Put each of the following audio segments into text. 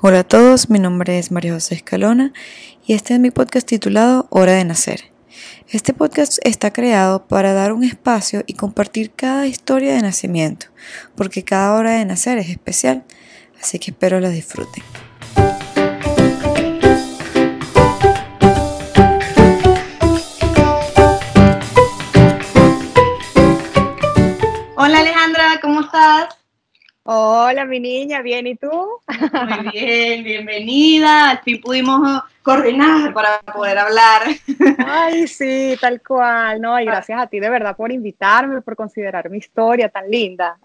Hola a todos, mi nombre es María José Escalona y este es mi podcast titulado Hora de Nacer. Este podcast está creado para dar un espacio y compartir cada historia de nacimiento, porque cada hora de nacer es especial, así que espero la disfruten. Hola Alejandra, ¿cómo estás? Hola, mi niña, ¿bien y tú? Muy bien, bienvenida. Al fin pudimos coordinar para poder hablar. Ay, sí, tal cual. No, y gracias a ti de verdad por invitarme, por considerar mi historia tan linda.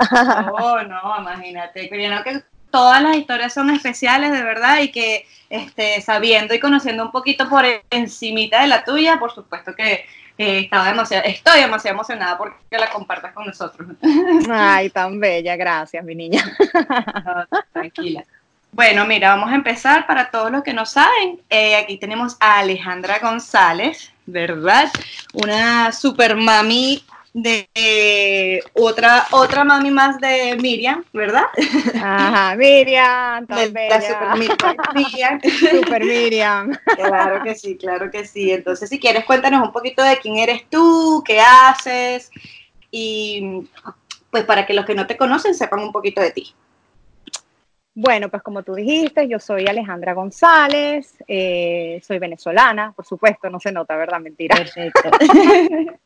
Oh, no, imagínate. Que todas las historias son especiales, de verdad, y que este, sabiendo y conociendo un poquito por encimita de la tuya, por supuesto que estaba demasiado, estoy demasiado emocionada porque la compartas con nosotros. Ay, tan bella, gracias, mi niña. tranquila. Bueno, mira, vamos a empezar para todos los que no saben. Eh, aquí tenemos a Alejandra González, ¿verdad? Una super mami de otra otra mami más de Miriam, ¿verdad? Ajá, Miriam, tan bella. super Miriam. super Miriam. Claro que sí, claro que sí. Entonces, si quieres, cuéntanos un poquito de quién eres tú, qué haces y pues para que los que no te conocen sepan un poquito de ti. Bueno, pues como tú dijiste, yo soy Alejandra González, eh, soy venezolana, por supuesto, no se nota, ¿verdad? Mentira. Perfecto.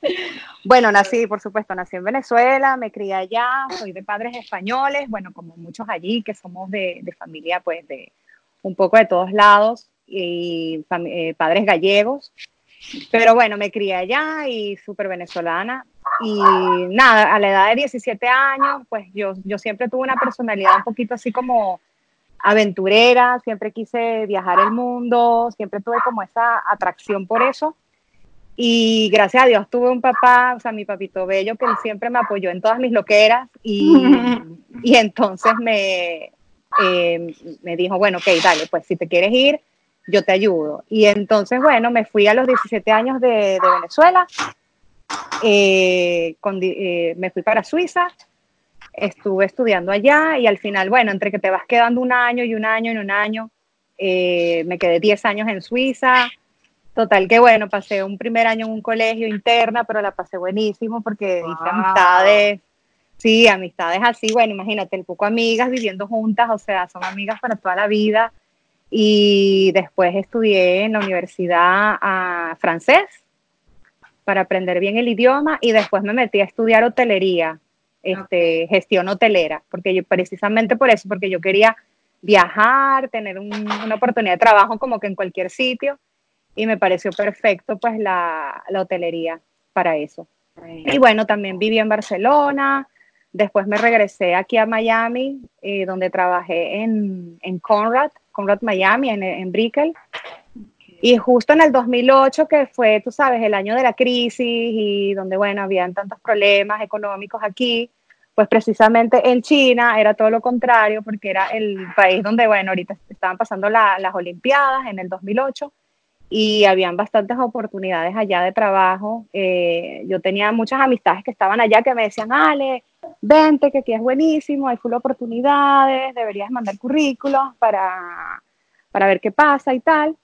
bueno, nací, por supuesto, nací en Venezuela, me crié allá, soy de padres españoles, bueno, como muchos allí, que somos de, familia, pues, de un poco de todos lados, y eh, padres gallegos. Pero bueno, me crié allá y súper venezolana. Y nada, a la edad de 17 años, pues yo, yo siempre tuve una personalidad un poquito así como aventurera, siempre quise viajar el mundo, siempre tuve como esa atracción por eso. Y gracias a Dios tuve un papá, o sea, mi papito bello, que él siempre me apoyó en todas mis loqueras y, y entonces me, eh, me dijo, bueno, ok, dale, pues si te quieres ir, yo te ayudo. Y entonces, bueno, me fui a los 17 años de, de Venezuela eh, eh, me fui para Suiza, estuve estudiando allá y al final, bueno, entre que te vas quedando un año y un año y un año, eh, me quedé 10 años en Suiza. Total que bueno, pasé un primer año en un colegio interna, pero la pasé buenísimo porque hice amistades, sí, amistades así, bueno, imagínate, el poco amigas viviendo juntas, o sea, son amigas para toda la vida. Y después estudié en la universidad a francés, para aprender bien el idioma y después me metí a estudiar hotelería, este, gestión hotelera, porque yo precisamente por eso, porque yo quería viajar, tener una oportunidad de trabajo como que en cualquier sitio y me pareció perfecto pues la, la hotelería para eso. Y bueno, también viví en Barcelona, después me regresé aquí a Miami, eh, donde trabajé en, en Conrad, Conrad Miami, en, en Brickell, y justo en el 2008, que fue, tú sabes, el año de la crisis y donde, bueno, habían tantos problemas económicos aquí, pues precisamente en China era todo lo contrario, porque era el país donde, bueno, ahorita estaban pasando las Olimpiadas en el 2008 y habían bastantes oportunidades allá de trabajo. Eh, yo tenía muchas amistades que estaban allá que me decían, Ale, vente, que aquí es buenísimo, hay full oportunidades, deberías mandar currículos para, para ver qué pasa y tal.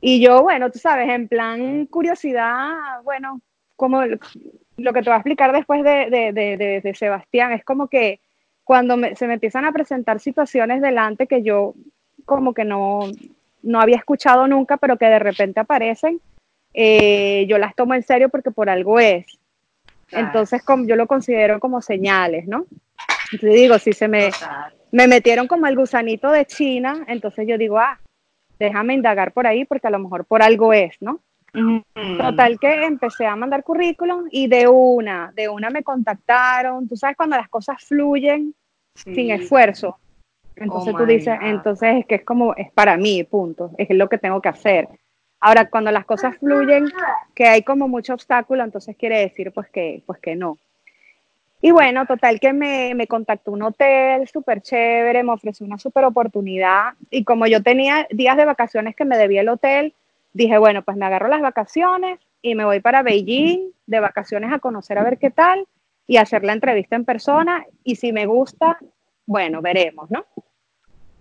Y yo, bueno, tú sabes, en plan curiosidad, bueno, como lo que te voy a explicar después de, de, de, de Sebastián, es como que cuando se me empiezan a presentar situaciones delante que yo como que no, no había escuchado nunca, pero que de repente aparecen, eh, yo las tomo en serio porque por algo es. Entonces como, yo lo considero como señales, ¿no? Entonces digo, si se me, me metieron como el gusanito de China, entonces yo digo, ah, déjame indagar por ahí porque a lo mejor por algo es, ¿no? Total que empecé a mandar currículum y de una, de una me contactaron. Tú sabes cuando las cosas fluyen sin esfuerzo. Entonces oh tú dices, entonces es que es como, es para mí, punto. Es lo que tengo que hacer. Ahora, cuando las cosas fluyen, que hay como mucho obstáculo, entonces quiere decir pues que, pues que no. Y bueno, total que me, me contactó un hotel súper chévere, me ofreció una súper oportunidad y como yo tenía días de vacaciones que me debía el hotel, dije, bueno, pues me agarro las vacaciones y me voy para Beijing de vacaciones a conocer a ver qué tal y hacer la entrevista en persona y si me gusta, bueno, veremos, ¿no?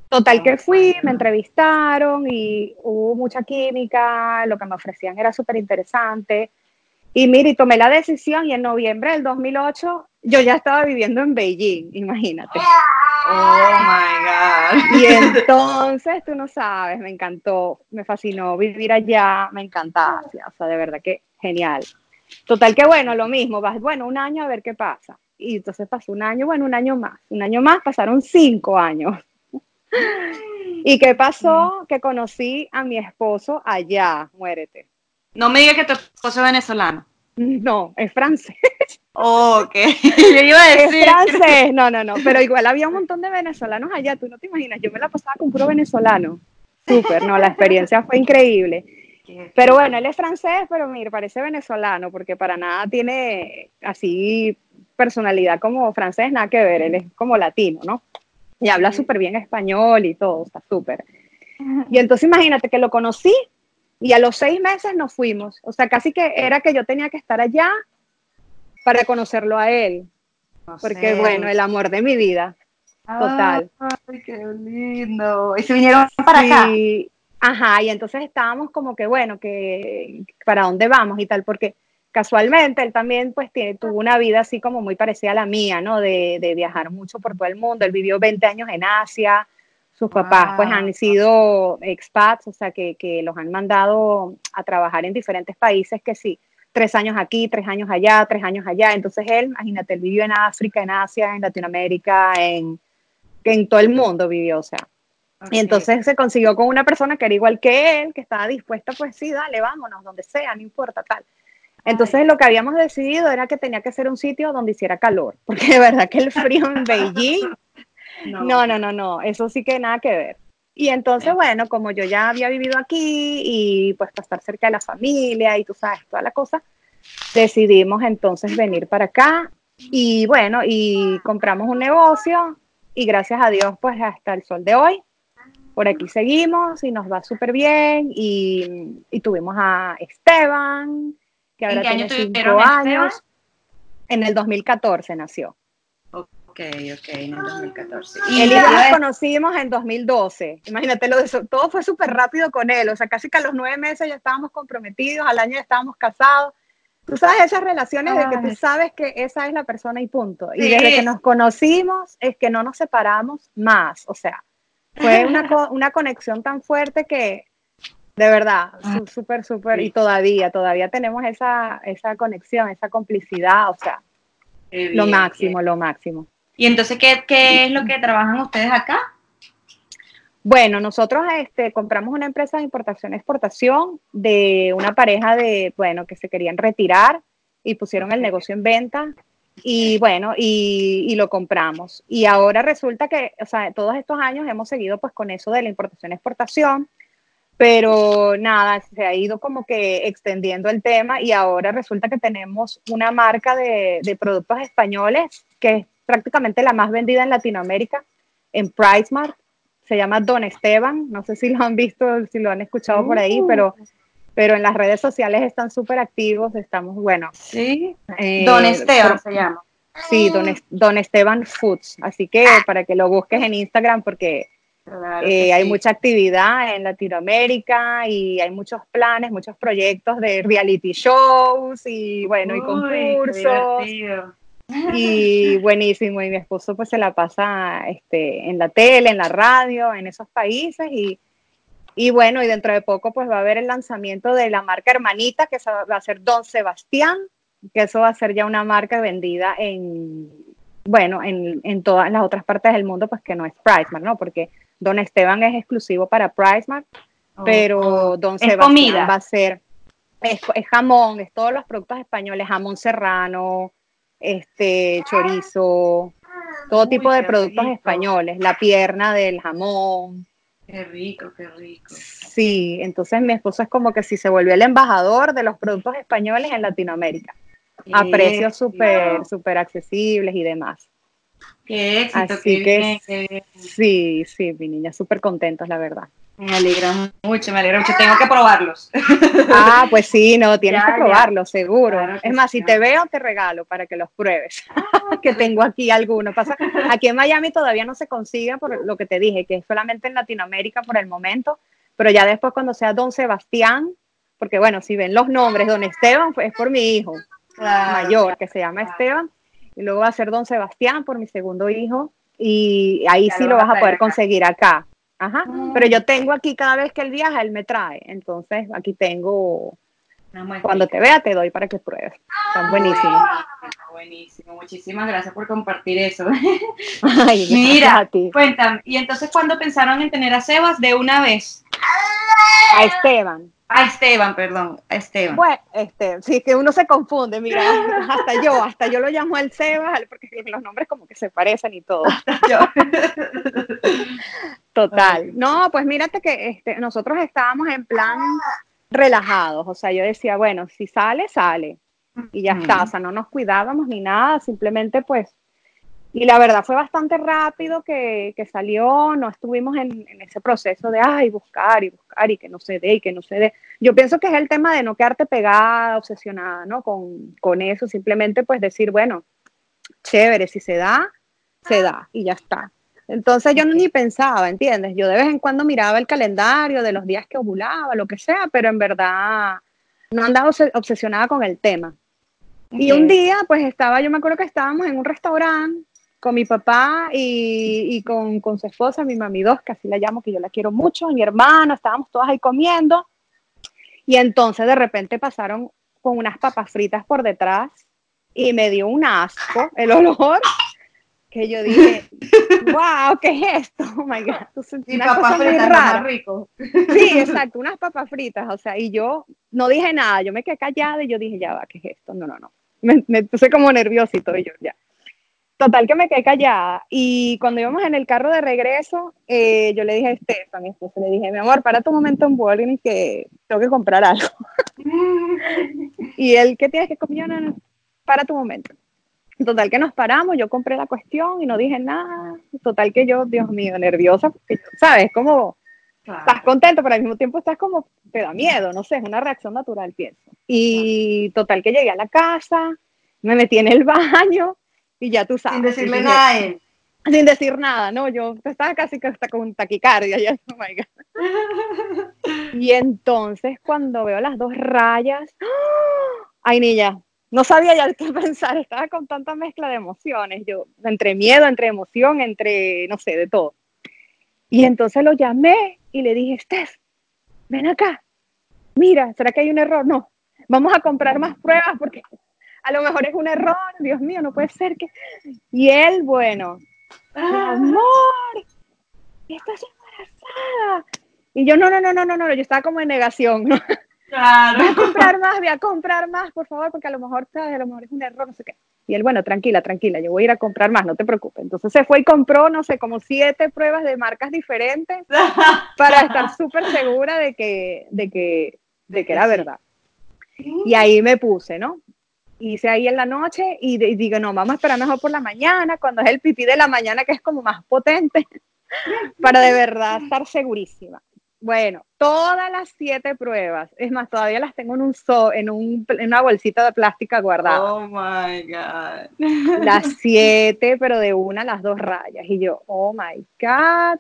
Total que fui, me entrevistaron y hubo mucha química, lo que me ofrecían era súper interesante. Y mire, tomé la decisión y en noviembre del 2008 yo ya estaba viviendo en Beijing, imagínate. Oh my God. Y entonces, tú no sabes, me encantó, me fascinó vivir allá, me encantaba, o sea, de verdad que genial. Total que bueno, lo mismo, vas, bueno, un año a ver qué pasa. Y entonces pasó un año, bueno, un año más, un año más, pasaron cinco años. ¿Y qué pasó? Que conocí a mi esposo allá, muérete. No me digas que tu esposo es venezolano. No, es francés. ok, yo iba a decir. Es francés, no, no, no, pero igual había un montón de venezolanos allá, tú no te imaginas, yo me la pasaba con puro venezolano. Súper, no, la experiencia fue increíble. Pero bueno, él es francés, pero mira, parece venezolano, porque para nada tiene así personalidad como francés, nada que ver, él es como latino, ¿no? Y habla súper bien español y todo, está súper. Y entonces imagínate que lo conocí y a los seis meses nos fuimos. O sea, casi que era que yo tenía que estar allá para conocerlo a él. porque, bueno, el amor de mi vida. Total. Ay, qué lindo. Y se vinieron para acá. Ajá, y entonces estábamos como que, bueno, que para dónde vamos y tal, porque casualmente él también pues tiene, tuvo una vida así como muy parecida a la mía, ¿no? De, de viajar mucho por todo el mundo. Él vivió 20 años en Asia, sus papás pues han sido expats, o sea, que, que, los han mandado a trabajar en diferentes países que sí, tres años aquí, tres años allá, tres años allá. Entonces él, imagínate, él vivió en África, en Asia, en Latinoamérica, en, en todo el mundo vivió, o sea. Y entonces se consiguió con una persona que era igual que él, que estaba dispuesta, pues sí, dale, vámonos, donde sea, no importa, tal. Entonces lo que habíamos decidido era que tenía que ser un sitio donde hiciera calor, porque de verdad que el frío en Beijing no. no, no, no, eso sí que nada que ver. Y entonces, bueno, como yo ya había vivido aquí y pues para estar cerca de la familia y tú sabes, toda la cosa, decidimos entonces venir para acá y bueno, y compramos un negocio y gracias a Dios pues hasta el sol de hoy, por aquí seguimos y nos va súper bien y, tuvimos a Esteban, que ahora tiene cinco años. En el 2014 nació. Ok, ok, en el 2014. Y él y yo nos conocimos en 2012. Imagínate, lo de eso, todo fue súper rápido con él. O sea, casi que a los nueve meses ya estábamos comprometidos, al año ya estábamos casados. Tú sabes esas relaciones de que tú sabes que esa es la persona y punto. Y desde que nos conocimos es que no nos separamos más. O sea, fue una, una conexión tan fuerte que, de verdad, ah. súper, súper, y todavía, todavía tenemos esa, esa conexión, esa complicidad, o sea, lo máximo, lo máximo. ¿Y entonces qué, qué es lo que trabajan ustedes acá? Bueno, nosotros este, compramos una empresa de importación-exportación de una pareja de, bueno, que se querían retirar y pusieron el negocio en venta y bueno, y, y, lo compramos. Y ahora resulta que, o sea, todos estos años hemos seguido pues con eso de la importación-exportación, pero nada, se ha ido como que extendiendo el tema y ahora resulta que tenemos una marca de, de productos españoles que prácticamente la más vendida en Latinoamérica, en PriceMart. Se llama Don Esteban. No sé si lo han visto, si lo han escuchado por ahí, uh. pero, pero en las redes sociales están súper activos. Estamos, bueno. Sí. Eh, Don Esteban se llama. Sí, Don, Don, Esteban Foods. Así que para que lo busques en Instagram, porque eh, hay mucha actividad en Latinoamérica y hay muchos planes, muchos proyectos de reality shows y bueno, y concursos. Y buenísimo, y mi esposo pues se la pasa este, en la tele, en la radio, en esos países y, y bueno, y dentro de poco pues va a haber el lanzamiento de la marca hermanita que va a ser Don Sebastián, que eso va a ser ya una marca vendida en, bueno, en, en todas las otras partes del mundo pues que no es PriceMark, ¿no? Porque Don Esteban es exclusivo para PriceMark, oh, pero oh. Don Sebastián va a ser, es, es jamón, es todos los productos españoles, jamón serrano, este chorizo, todo tipo de productos españoles, la pierna del jamón. Qué rico, qué rico. Sí, entonces mi esposo es como que si se volvió el embajador de los productos españoles en Latinoamérica, a precios súper, súper accesibles y demás. Qué éxito, Así que sí, sí, mi niña, súper contentos, la verdad. Me alegra mucho, me alegra mucho. Tengo que probarlos. Ah, pues sí, no, tienes que probarlos, seguro. es más, si te veo, te regalo para que los pruebes. que tengo aquí algunos. Pasa, aquí en Miami todavía no se consigue por lo que te dije, que es solamente en Latinoamérica por el momento, pero ya después cuando sea Don Sebastián, porque bueno, si ven los nombres, Don Esteban es por mi hijo mayor, que se llama Esteban, y luego va a ser Don Sebastián por mi segundo hijo, y ahí sí lo vas a poder conseguir acá. Ajá. Pero yo tengo aquí cada vez que él viaja, él me trae. Entonces aquí tengo. Cuando te vea, te doy para que pruebes. Están buenísimos. buenísimo. Muchísimas gracias por compartir eso. Mira, cuéntame. ¿Y entonces cuándo pensaron en tener a Sebas de una vez? A Esteban. A Esteban, perdón, a Esteban. Bueno, este, sí, que uno se confunde, mira, hasta yo, hasta yo lo llamo el Sebas, porque los nombres como que se parecen y todo. Total. No, pues mírate que este, nosotros estábamos en plan relajados, o sea, yo decía, bueno, si sale, sale, y ya está, o sea, no nos cuidábamos ni nada, simplemente pues y la verdad fue bastante rápido que, que salió, no estuvimos en, en, ese proceso de, ay, buscar y buscar y que no se dé y que no se dé. Yo pienso que es el tema de no quedarte pegada, obsesionada, ¿no? Con, con eso, simplemente pues decir, bueno, chévere, si se da, se da y ya está. Entonces yo ni pensaba, ¿entiendes? Yo de vez en cuando miraba el calendario de los días que ovulaba, lo que sea, pero en verdad no andaba obsesionada con el tema. Y un día, pues estaba, yo me acuerdo que estábamos en un restaurante con mi papá y, con, con, su esposa, mi mami dos, que así la llamo, que yo la quiero mucho, mi hermana, estábamos todas ahí comiendo. Y entonces de repente pasaron con unas papas fritas por detrás y me dio un asco el olor que yo dije, wow, ¿qué es esto? Oh my God. y papas fritas más rico. Sí, exacto, unas papas fritas, o sea, y yo no dije nada, yo me quedé callada y yo dije, ya va, ¿qué es esto? No, no, no. Me, me puse como nerviosito y yo, ya. Total que me quedé callada y cuando íbamos en el carro de regreso, eh, yo le dije a Estefan, mi esposo, le dije, mi amor, para tu momento en Walgreens que tengo que comprar algo. y él, ¿qué tienes que comer? No, para tu momento. Total que nos paramos, yo compré la cuestión y no dije nada. Total que yo, Dios mío, nerviosa, porque, ¿sabes? Como estás contento, pero al mismo tiempo estás como, te da miedo, no sé, es una reacción natural, pienso. Y total que llegué a la casa, me metí en el baño y ya tú sabes. Sin decirle nada a él. Sin decir nada, no, yo estaba casi hasta con taquicardia, ya, oh my God. Y entonces cuando veo las dos rayas, ¡oh! ay niña, no sabía ya qué pensar, estaba con tanta mezcla de emociones, yo, entre miedo, entre emoción, entre, no sé, de todo. Y entonces lo llamé y le dije, Steph, ven acá, mira, ¿será que hay un error? No, vamos a comprar más pruebas porque a lo mejor es un error, Dios mío, no puede ser que... Y él, bueno, amor, estás embarazada. Y yo, no, no, no, no, no, no, yo estaba como en negación, Claro. Voy a comprar más, voy a comprar más, por favor, porque a lo mejor, ¿sabes? A lo mejor es un error, no sé qué. Y él, bueno, tranquila, tranquila, yo voy a ir a comprar más, no te preocupes. Entonces se fue y compró, no sé, como siete pruebas de marcas diferentes para estar súper segura de que, de que, de que era verdad. Y ahí me puse, ¿no? Hice ahí en la noche y, digo, no, vamos a esperar mejor por la mañana, cuando es el pipí de la mañana que es como más potente, para de verdad estar segurísima. Bueno, todas las siete pruebas, es más, todavía las tengo en, un so, en, un, en una bolsita de plástica guardada. Oh my God. Las siete, pero de una las dos rayas. Y yo, oh my God.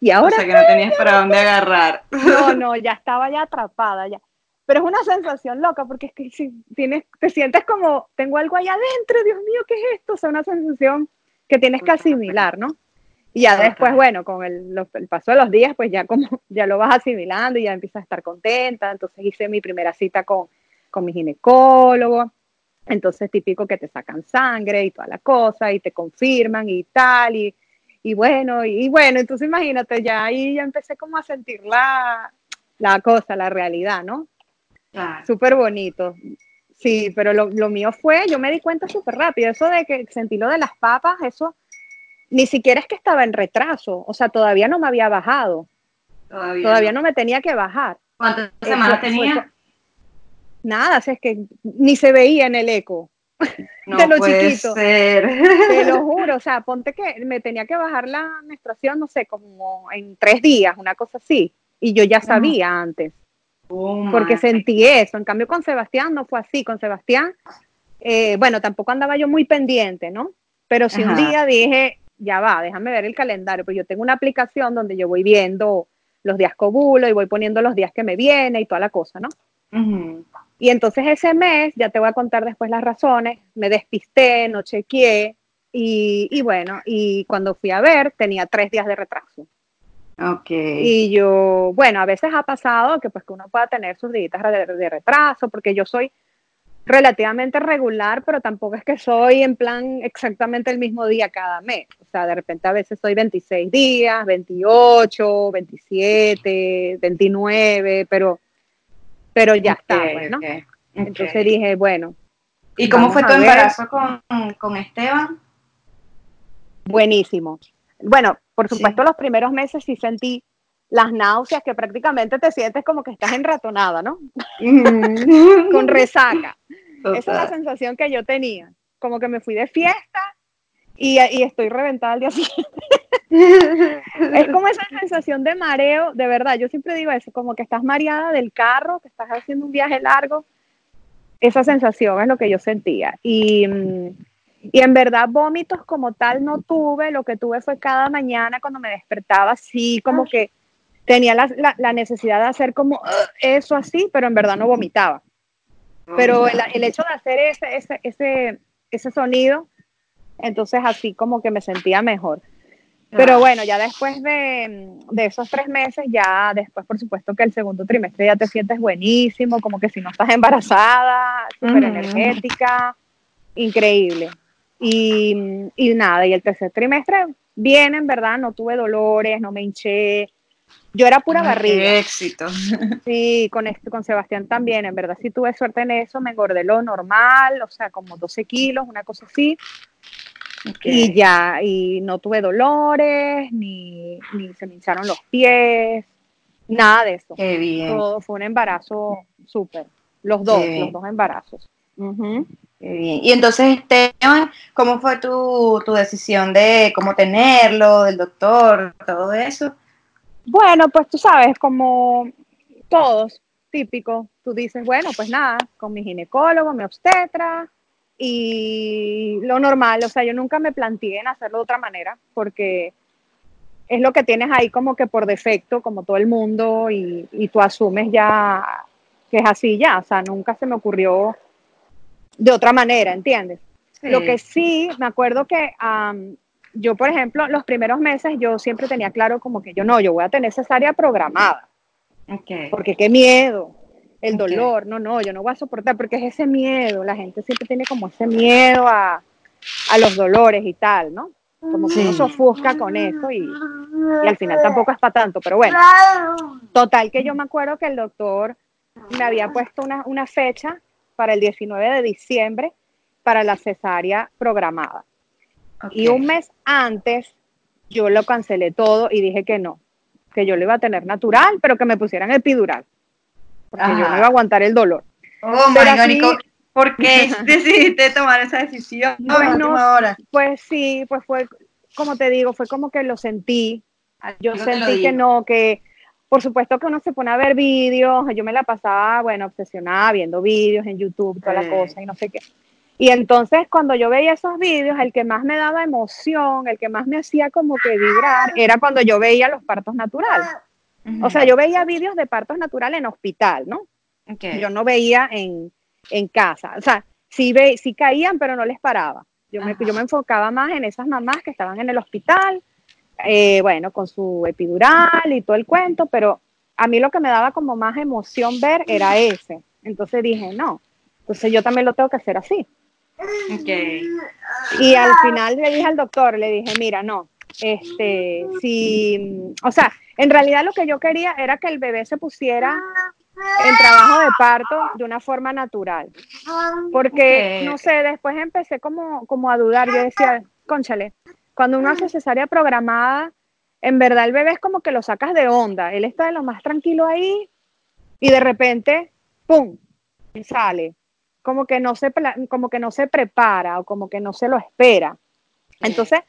Y ahora. O sea que no tenías para dónde agarrar. No, no, ya estaba ya atrapada. Ya pero es una sensación loca porque es que si tienes, te sientes como, tengo algo allá adentro, Dios mío, ¿qué es esto? O sea, una sensación que tienes que asimilar, ¿no? Y ya después, bueno, con el, el, paso de los días, pues ya como, ya lo vas asimilando y ya empiezas a estar contenta. Entonces hice mi primera cita con, con mi ginecólogo. Entonces típico que te sacan sangre y toda la cosa y te confirman y tal. Y, y bueno, y, bueno, entonces imagínate, ya ahí ya empecé como a sentir la, la cosa, la realidad, ¿no? Súper bonito. Sí, pero lo, lo, mío fue, yo me di cuenta súper rápido, eso de que sentí lo de las papas, eso ni siquiera es que estaba en retraso, o sea, todavía no me había bajado. Todavía, no. me tenía que bajar. ¿Cuántas semanas tenía? nada, es que ni se veía en el eco. No de lo puede chiquito. Ser. Te lo juro, o sea, ponte que me tenía que bajar la menstruación, no sé, como en tres días, una cosa así. Y yo ya sabía antes, Oh, porque sentí eso. En cambio, con Sebastián no fue así. Con Sebastián, eh, bueno, tampoco andaba yo muy pendiente, ¿no? Pero si un día dije, ya va, déjame ver el calendario, pues yo tengo una aplicación donde yo voy viendo los días que ovulo y voy poniendo los días que me viene y toda la cosa, ¿no? Y entonces ese mes, ya te voy a contar después las razones, me despisté, no chequeé y, y bueno, y cuando fui a ver tenía tres días de retraso. Ok. Y yo, bueno, a veces ha pasado que pues que uno pueda tener sus días de, de retraso, porque yo soy relativamente regular, pero tampoco es que soy en plan exactamente el mismo día cada mes. O sea, de repente a veces soy 26 días, 28, 27, 29, pero, pero ya está, pues, ¿no? ok, ok. Entonces dije, bueno, ¿Y cómo fue tu embarazo con, con Esteban? buenísimo. Bueno, por Sí. supuesto, los primeros meses sí sentí las náuseas que prácticamente te sientes como que estás enratonada, ¿no? Con resaca. Esa es la sensación que yo tenía. Como que me fui de fiesta y, y estoy reventada al día siguiente. Es como esa sensación de mareo, de verdad. Yo siempre digo eso, como que estás mareada del carro, que estás haciendo un viaje largo. Esa sensación es lo que yo sentía. Y, mm, y en verdad, vómitos como tal no tuve. Lo que tuve fue cada mañana cuando me despertaba, sí, como que tenía la, la- la necesidad de hacer como "Ugh", eso así, pero en verdad no vomitaba. Pero el, el hecho de hacer ese, ese, ese, ese sonido, entonces así como que me sentía mejor. Pero bueno, ya después de, de esos tres meses, ya después, por supuesto, que el segundo trimestre ya te sientes buenísimo, como que si no estás embarazada, súper energética, increíble. Y, y nada, y el tercer trimestre, bien, en verdad, no tuve dolores, no me hinché. Yo era pura Ay, barriga. Qué éxito. Sí, con, este, con Sebastián también, en verdad sí tuve suerte en eso, me engordé lo normal, o sea, como 12 kilos, una cosa así, Ok. y ya, y no tuve dolores, ni, ni se me hincharon los pies, nada de eso. Qué bien. Todo fue un embarazo súper, los dos, los dos embarazos. Ujú. Qué bien. Y entonces, Esteban, ¿cómo fue tu, tu decisión de cómo tenerlo, del doctor, todo eso? Bueno, pues tú sabes, como todos, típico, tú dices, bueno, pues nada, con mi ginecólogo, mi obstetra y lo normal, o sea, yo nunca me planteé en hacerlo de otra manera porque es lo que tienes ahí como que por defecto, como todo el mundo, y, y tú asumes ya que es así ya, o sea, nunca se me ocurrió de otra manera, ¿entiendes? Lo que sí, me acuerdo que yo, por ejemplo, los primeros meses yo siempre tenía claro como que yo no, yo voy a tener cesárea programada, Ok. porque qué miedo, el dolor, no, no, yo no voy a soportar, porque es ese miedo, la gente siempre tiene como ese miedo a, a los dolores y tal, ¿no? Como que uno se ofusca con eso y, y al final tampoco es para tanto, pero bueno, total que yo me acuerdo que el doctor me había puesto una, una fecha para el 19 de diciembre para la cesárea programada. Ok. Y un mes antes yo lo cancelé todo y dije que no, que yo lo iba a tener natural, pero que me pusieran epidural, porque yo Ajá. no iba a aguantar el dolor. Oh, my Pero God, así- Nico, ¿por qué decidiste tomar esa decisión Pues no última hora? Pues sí, pues fue, como te digo, fue como que lo sentí. Yo Algo te lo sentí que no, que por supuesto que uno se pone a ver vídeos, yo me la pasaba, bueno, obsesionada viendo vídeos en YouTube, toda la cosa y no sé qué. Y entonces cuando yo veía esos vídeos, el que más me daba emoción, el que más me hacía como que vibrar, era cuando yo veía los partos naturales. O sea, yo veía vídeos de partos naturales en hospital, ¿no? Ok. Yo no veía en, en casa. O sea, sí, ve, sí caían, pero no les paraba. Yo me, yo me enfocaba más en esas mamás que estaban en el hospital, eh, bueno, con su epidural y todo el cuento, pero a mí lo que me daba como más emoción ver era ese. Entonces dije, no, entonces yo también lo tengo que hacer así. Ok. Y al final le dije al doctor, le dije, mira, no, este, si, o sea, en realidad lo que yo quería era que el bebé se pusiera en trabajo de parto de una forma natural. Porque, no sé, después empecé como, como a dudar. Yo decía, conchale, cuando uno hace cesárea programada, en verdad el bebé es como que lo sacas de onda. Él está de lo más tranquilo ahí y de repente, ¡pum! sale. Como que no se, como que no se prepara o como que no se lo espera. Entonces,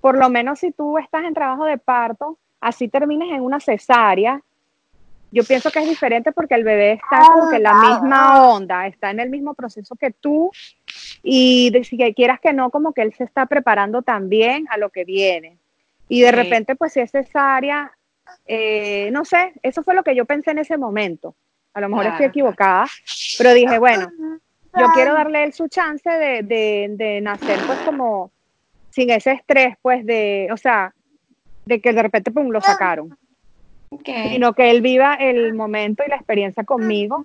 por lo menos si tú estás en trabajo de parto, así termines en una cesárea, yo pienso que es diferente porque el bebé está como que en la misma onda, está en el mismo proceso que tú y de, si quieras que no, como que él se está preparando también a lo que viene. Y de repente, pues si es cesárea, eh, no sé, eso fue lo que yo pensé en ese momento. A lo mejor estoy equivocada, pero dije, bueno, yo quiero darle él su chance de, de, de nacer pues como sin ese estrés, pues de, o sea, de que de repente pum, lo sacaron sino que él viva el momento y la experiencia conmigo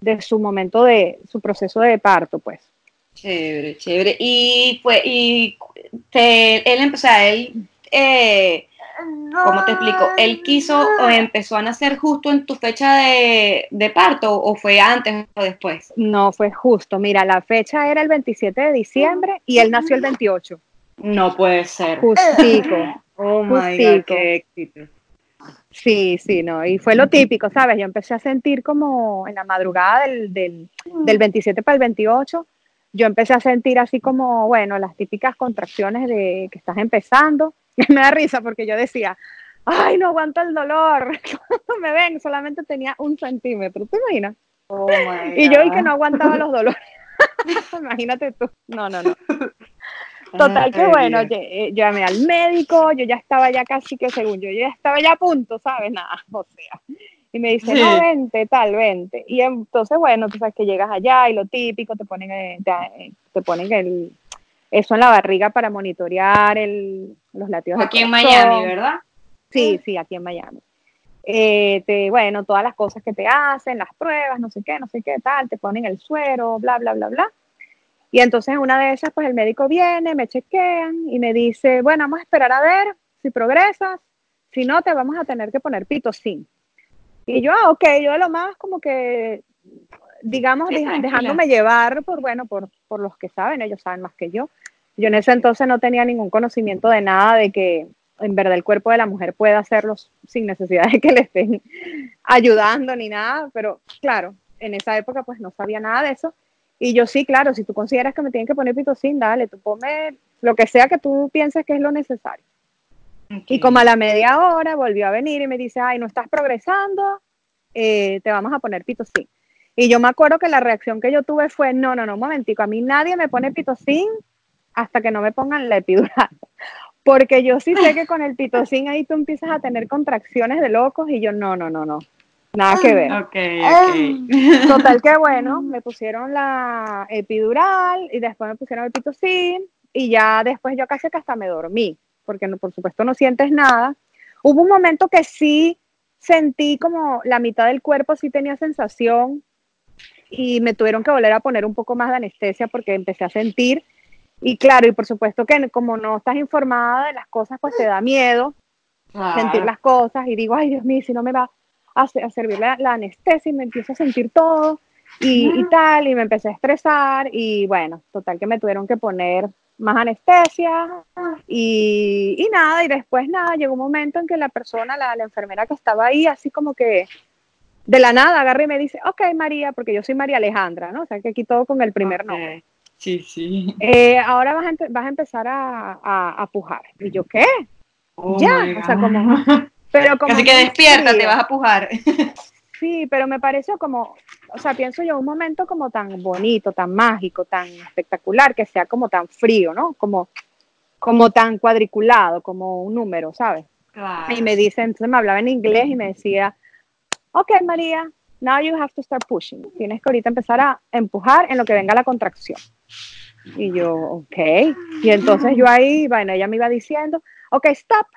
de su momento de su proceso de parto, pues. Chévere, chévere. Y pues, y él, o sea, él, eh, ¿cómo te explico? ¿Él quiso o empezó a nacer justo en tu fecha de, de, parto o fue antes o después? No, fue justo. Mira, la fecha era el 27 de diciembre y él nació el 28. No puede ser. Justico. Oh my God, qué éxito. Sí, sí, no, y fue lo típico, ¿sabes? Yo empecé a sentir como en la madrugada del, del, del 27 para el 28, yo empecé a sentir así como, bueno, las típicas contracciones de que estás empezando. Y me da risa porque yo decía, ay, no aguanto el dolor. Cuando me ven, solamente tenía un centímetro, ¿te imaginas? Oh y yo y que no aguantaba los dolores. Imagínate tú. No, no, no. Total que bueno, eh, llamé al médico, yo ya estaba ya casi que según yo, yo ya estaba ya a punto, ¿sabes? Nada, o sea. Y me dice, no, vente, tal, vente. Y entonces, bueno, tú sabes que llegas allá y lo típico, te ponen, eh, te, te ponen el, eso en la barriga para monitorear el, los latidos. Aquí en Miami, ¿verdad? Sí, sí, aquí en Miami. Eh, te, bueno, todas las cosas que te hacen, las pruebas, no sé qué, no sé qué, tal, te ponen el suero, bla, bla, bla, bla. Y entonces una de esas, pues el médico viene, me chequean y me dice, bueno, vamos a esperar a ver si progresas, si no, te vamos a tener que poner pitocin. Y yo, ah, ok, yo lo más como que, digamos, dejándome llevar por, bueno, por, por los que saben, ellos saben más que yo. Yo en ese entonces no tenía ningún conocimiento de nada de que en verdad el cuerpo de la mujer puede hacerlo sin necesidad de que le estén ayudando ni nada, pero claro, en esa época pues no sabía nada de eso y yo sí, claro, si tú consideras que me tienen que poner pitocin, dale, tú ponme lo que sea que tú pienses que es lo necesario. Y como a la media hora volvió a venir y me dice, ay, no estás progresando, eh, te vamos a poner pitocin. Y yo me acuerdo que la reacción que yo tuve fue, no, no, no, un momentico, a mí nadie me pone pitocin hasta que no me pongan la epidural. Porque yo sí sé que con el pitocin ahí tú empiezas a tener contracciones de locos y yo, no, no, no, no. Nada que ver. Ok, Total que bueno, me pusieron la epidural y después me pusieron el pitocin y ya después yo casi que hasta me dormí, porque no, por supuesto no sientes nada. Hubo un momento que sí sentí como la mitad del cuerpo sí tenía sensación y me tuvieron que volver a poner un poco más de anestesia porque empecé a sentir. Y claro, y por supuesto que como no estás informada de las cosas, pues te da miedo sentir las cosas y digo, ay Dios mío, si no me va a, servir la, anestesia y me empiezo a sentir todo y, tal, y me empecé a estresar y bueno, total que me tuvieron que poner más anestesia y, y, nada, y después nada, llegó un momento en que la persona, la, la, enfermera que estaba ahí, así como que de la nada agarra y me dice, ok María, porque yo soy María Alejandra, ¿no? O sea que aquí todo con el primer nombre. Sí, sí. Eh, ahora vas a, vas a empezar a, a, a, pujar. Y yo, ¿qué? Oh ya, o sea, como, pero como Así que despierta, te vas a pujar. Sí, pero me pareció como, o sea, pienso yo un momento como tan bonito, tan mágico, tan espectacular, que sea como tan frío, ¿no? Como, como tan cuadriculado, como un número, ¿sabes? Claro. Y me dice, entonces me hablaba en inglés y me decía, ok, María, now you have to start pushing. Tienes que ahorita empezar a empujar en lo que venga la contracción. Y yo, ok. Y entonces yo ahí, bueno, ella me iba diciendo, ok, stop,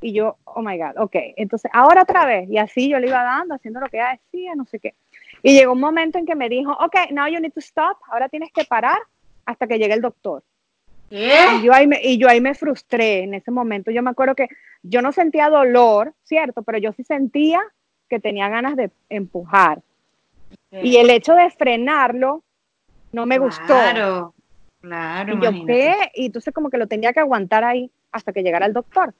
y yo, oh my God, ok, entonces ahora otra vez. Y así yo le iba dando, haciendo lo que ella decía, no sé qué. Y llegó un momento en que me dijo, ok, now you need to stop, ahora tienes que parar hasta que llegue el doctor. Y yo, ahí me, y yo ahí me frustré en ese momento. Yo me acuerdo que yo no sentía dolor, ¿cierto? Pero yo sí sentía que tenía ganas de empujar. Y el hecho de frenarlo no me gustó. Claro, claro. Y yo. ¿qué? Y entonces como que lo tenía que aguantar ahí hasta que llegara el doctor.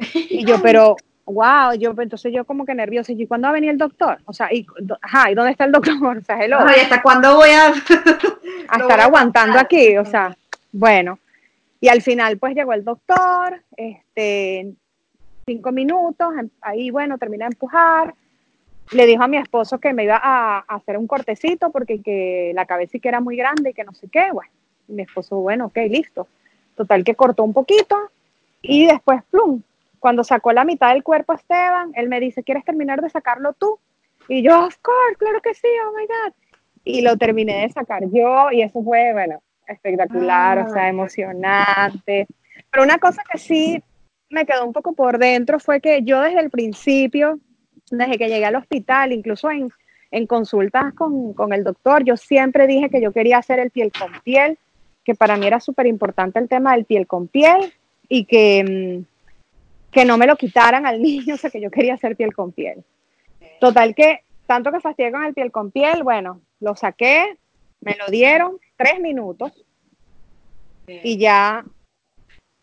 Y yo, pero, wow, yo, entonces yo como que nerviosa. ¿Y cuándo va a venir el doctor? O sea, y, ajá, ¿y dónde está el doctor? O sea, hello. Ay, ¿hasta cuándo voy a...? a estar voy a aguantando aguantar? aquí, o sea, bueno. Y al final, pues llegó el doctor, este, cinco minutos, em- ahí, bueno, termina de empujar, le dijo a mi esposo que me iba a, a hacer un cortecito porque que la cabeza sí que era muy grande y que no sé qué. Bueno, mi esposo, bueno, ok, listo. Total que cortó un poquito y después, plum, cuando sacó la mitad del cuerpo Esteban, él me dice, ¿quieres terminar de sacarlo tú? Y yo, of course, claro que sí, oh my God. Y lo terminé de sacar yo y eso fue, bueno, espectacular, o sea, emocionante. Pero una cosa que sí me quedó un poco por dentro fue que yo desde el principio, desde que llegué al hospital, incluso en, en consultas con, con, el doctor, yo siempre dije que yo quería hacer el piel con piel, que para mí era súper importante el tema del piel con piel y que, mm, que no me lo quitaran al niño, o sea, que yo quería hacer piel con piel. Total que, tanto que fastidié con el piel con piel, bueno, lo saqué, me lo dieron tres minutos y ya,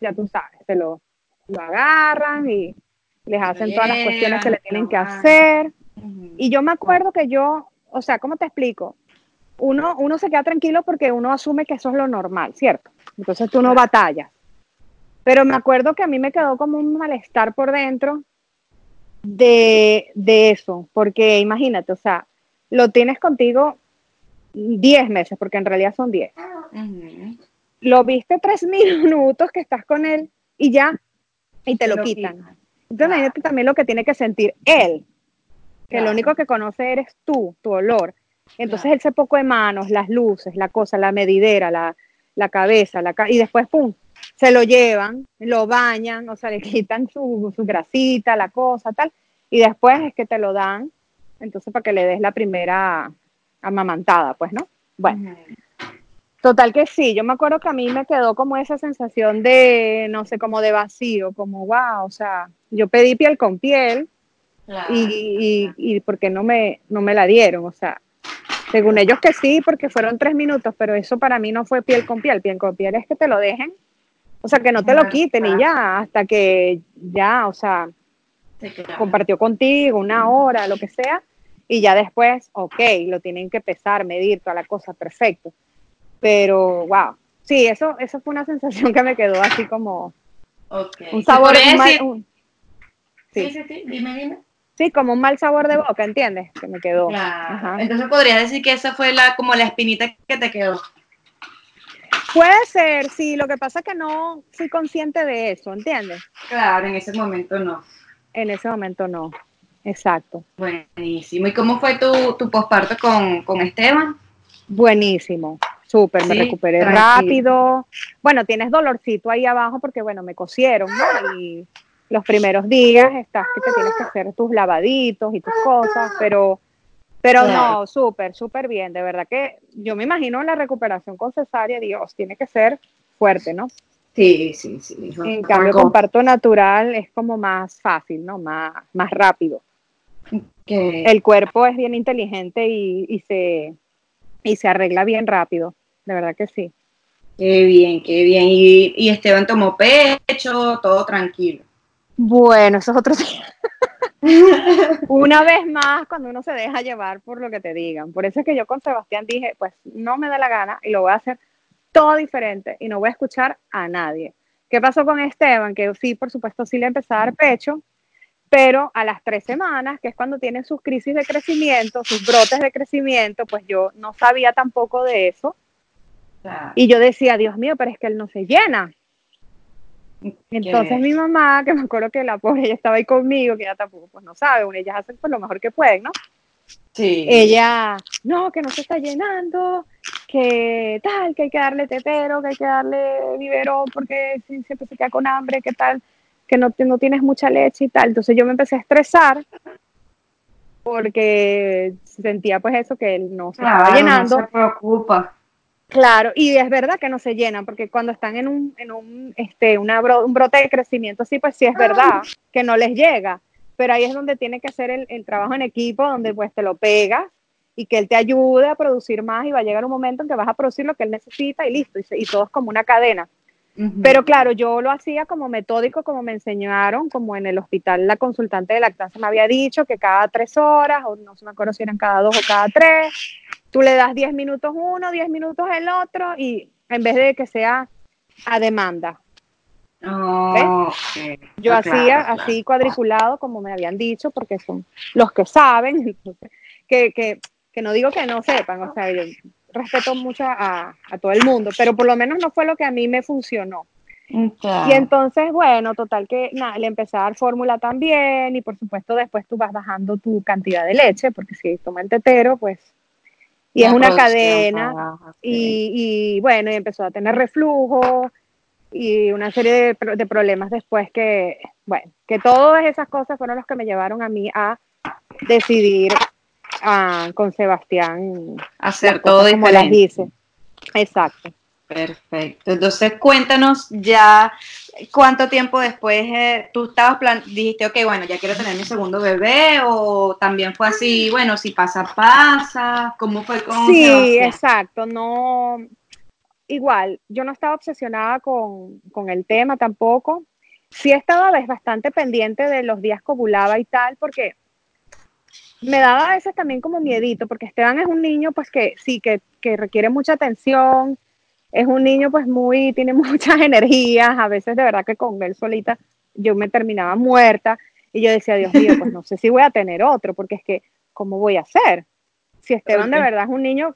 ya tú sabes, se lo, lo agarran y les hacen todas las cuestiones que le tienen que hacer. Y yo me acuerdo que yo, o sea, ¿cómo te explico? Uno, uno se queda tranquilo porque uno asume que eso es lo normal, ¿cierto? Entonces tú no batallas. Pero me acuerdo que a mí me quedó como un malestar por dentro de, de eso, porque imagínate, o sea, lo tienes contigo 10 meses, porque en realidad son 10. Lo viste tres minutos que estás con él y ya, y te, lo, quitan. Entonces, imagínate también lo que tiene que sentir él, que lo único que conoce eres tú, tu olor. Entonces, él se poco de manos, las luces, la cosa, la medidera, la, la cabeza, la y después, pum, se lo llevan, lo bañan, o sea, le quitan su, su grasita, la cosa, tal, y después es que te lo dan, entonces para que le des la primera amamantada, pues, ¿no? Bueno, total que sí, yo me acuerdo que a mí me quedó como esa sensación de, no sé, como de vacío, como, wow, o sea, yo pedí piel con piel y, y, y porque no me, no me la dieron, o sea, según ellos que sí, porque fueron tres minutos, pero eso para mí no fue piel con piel, piel con piel es que te lo dejen, o sea, que no te lo quiten y ya, hasta que ya, o sea, compartió contigo una hora, lo que sea, y ya después, ok, lo tienen que pesar, medir, toda la cosa, perfecto. Pero, wow, sí, eso, eso fue una sensación que me quedó así como un sabor. Mal, un, sí. sí, sí, dime, dime. Sí, como un mal sabor de boca, ¿entiendes? Que me quedó. Claro. Entonces podrías decir que esa fue la como la espinita que te quedó. Puede ser, sí, lo que pasa es que no fui consciente de eso, ¿entiendes? Claro, en ese momento no. En ese momento no, exacto. Buenísimo. ¿Y cómo fue tu, tu posparto con, con Esteban? Buenísimo, súper, me recuperé rápido. Bueno, tienes dolorcito ahí abajo porque, bueno, me cosieron, ¿no? Y los primeros días estás que te tienes que hacer tus lavaditos y tus cosas, pero pero no, súper, súper bien. De verdad que yo me imagino la recuperación con cesárea, Dios, tiene que ser fuerte, ¿no? Sí, sí, sí. En cambio, con parto natural es como más fácil, ¿no? Más, más rápido. El cuerpo es bien inteligente y, y, se, y se arregla bien rápido. De verdad que sí. Qué bien, qué bien. Y, y Esteban tomó pecho, todo tranquilo. Bueno, eso es otro Una vez más, cuando uno se deja llevar por lo que te digan. Por eso es que yo con Sebastián dije, pues no me da la gana y lo voy a hacer todo diferente y no voy a escuchar a nadie. ¿Qué pasó con Esteban? Que sí, por supuesto, sí le empezó a dar pecho, pero a las tres semanas, que es cuando tiene sus crisis de crecimiento, sus brotes de crecimiento, pues yo no sabía tampoco de eso. Y yo decía, Dios mío, pero es que él no se llena. Entonces mi mamá, que me acuerdo que la pobre ella estaba ahí conmigo, que ella tampoco pues no sabe, ellas hacen pues lo mejor que pueden, ¿no? Sí. Ella, no, que no se está llenando, que tal, que hay que darle tetero, que hay que darle biberón porque siempre se queda con hambre, que tal, que no, no tienes mucha leche y tal. Entonces yo me empecé a estresar porque sentía pues eso, que él no se estaba llenando. No se preocupa. Claro, y es verdad que no se llenan, porque cuando están en un, en un, este, una un brote de crecimiento, sí, pues sí es verdad que no les llega, pero ahí es donde tiene que hacer el, el, trabajo en equipo, donde pues te lo pegas y que él te ayude a producir más y va a llegar un momento en que vas a producir lo que él necesita y listo, y, y todo es como una cadena. Pero claro, yo lo hacía como metódico, como me enseñaron, como en el hospital la consultante de lactancia me había dicho que cada tres horas, o no se me acuerdo si eran cada dos o cada tres, tú le das diez minutos uno, diez minutos el otro, y en vez de que sea a demanda. Oh, okay. Yo Ah, hacía claro, claro. así cuadriculado, como me habían dicho, porque son los que saben, que, que, que no digo que no sepan, o sea, yo respeto mucho a, a todo el mundo, pero por lo menos no fue lo que a mí me funcionó. Claro. Y entonces, bueno, total que nada, le empecé a dar fórmula también y por supuesto después tú vas bajando tu cantidad de leche, porque si toma el tetero, pues... Y es una cadena sí. y, y, bueno, y empezó a tener reflujo y una serie de, de problemas después que, bueno, que todas esas cosas fueron los que me llevaron a mí a decidir ah, con Sebastián hacer todo como las diferente. hice. Exacto. Perfecto. Entonces, cuéntanos ya cuánto tiempo después eh, tú estabas plan dijiste, ok, bueno, ya quiero tener mi segundo bebé, o también fue así, bueno, si pasa, pasa. ¿Cómo fue con Sí, exacto. No, igual, yo no estaba obsesionada con, con el tema tampoco. Sí estaba ves, bastante pendiente de los días que ovulaba y tal, porque me daba a veces también como miedito, porque Esteban es un niño pues que sí, que, que requiere mucha atención, es un niño pues muy, tiene muchas energías, a veces de verdad que con él solita yo me terminaba muerta y yo decía, Dios mío, pues no sé si voy a tener otro, porque es que, ¿cómo voy a hacer? Si Esteban de verdad es un niño,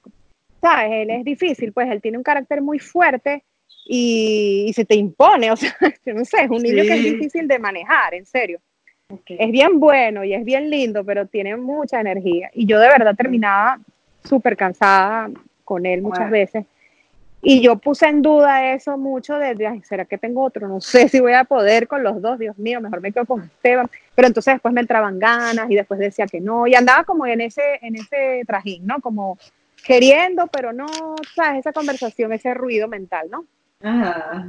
¿sabes? Él es difícil, pues él tiene un carácter muy fuerte y, y se te impone, o sea, yo no sé, es un niño que es difícil de manejar, en serio Ok. es bien bueno y es bien lindo, pero tiene mucha energía. Y yo de verdad terminaba súper cansada con él muchas veces. Y yo puse en duda eso mucho de, "Ay, ¿será que tengo otro? No sé si voy a poder con los dos, Dios mío, mejor me quedo con Esteban. Pero entonces después me entraban ganas y después decía que no. Y andaba como en ese, en ese trajín, ¿no? Como queriendo, pero no, ¿sabes? Esa conversación, ese ruido mental, ¿no? Ajá.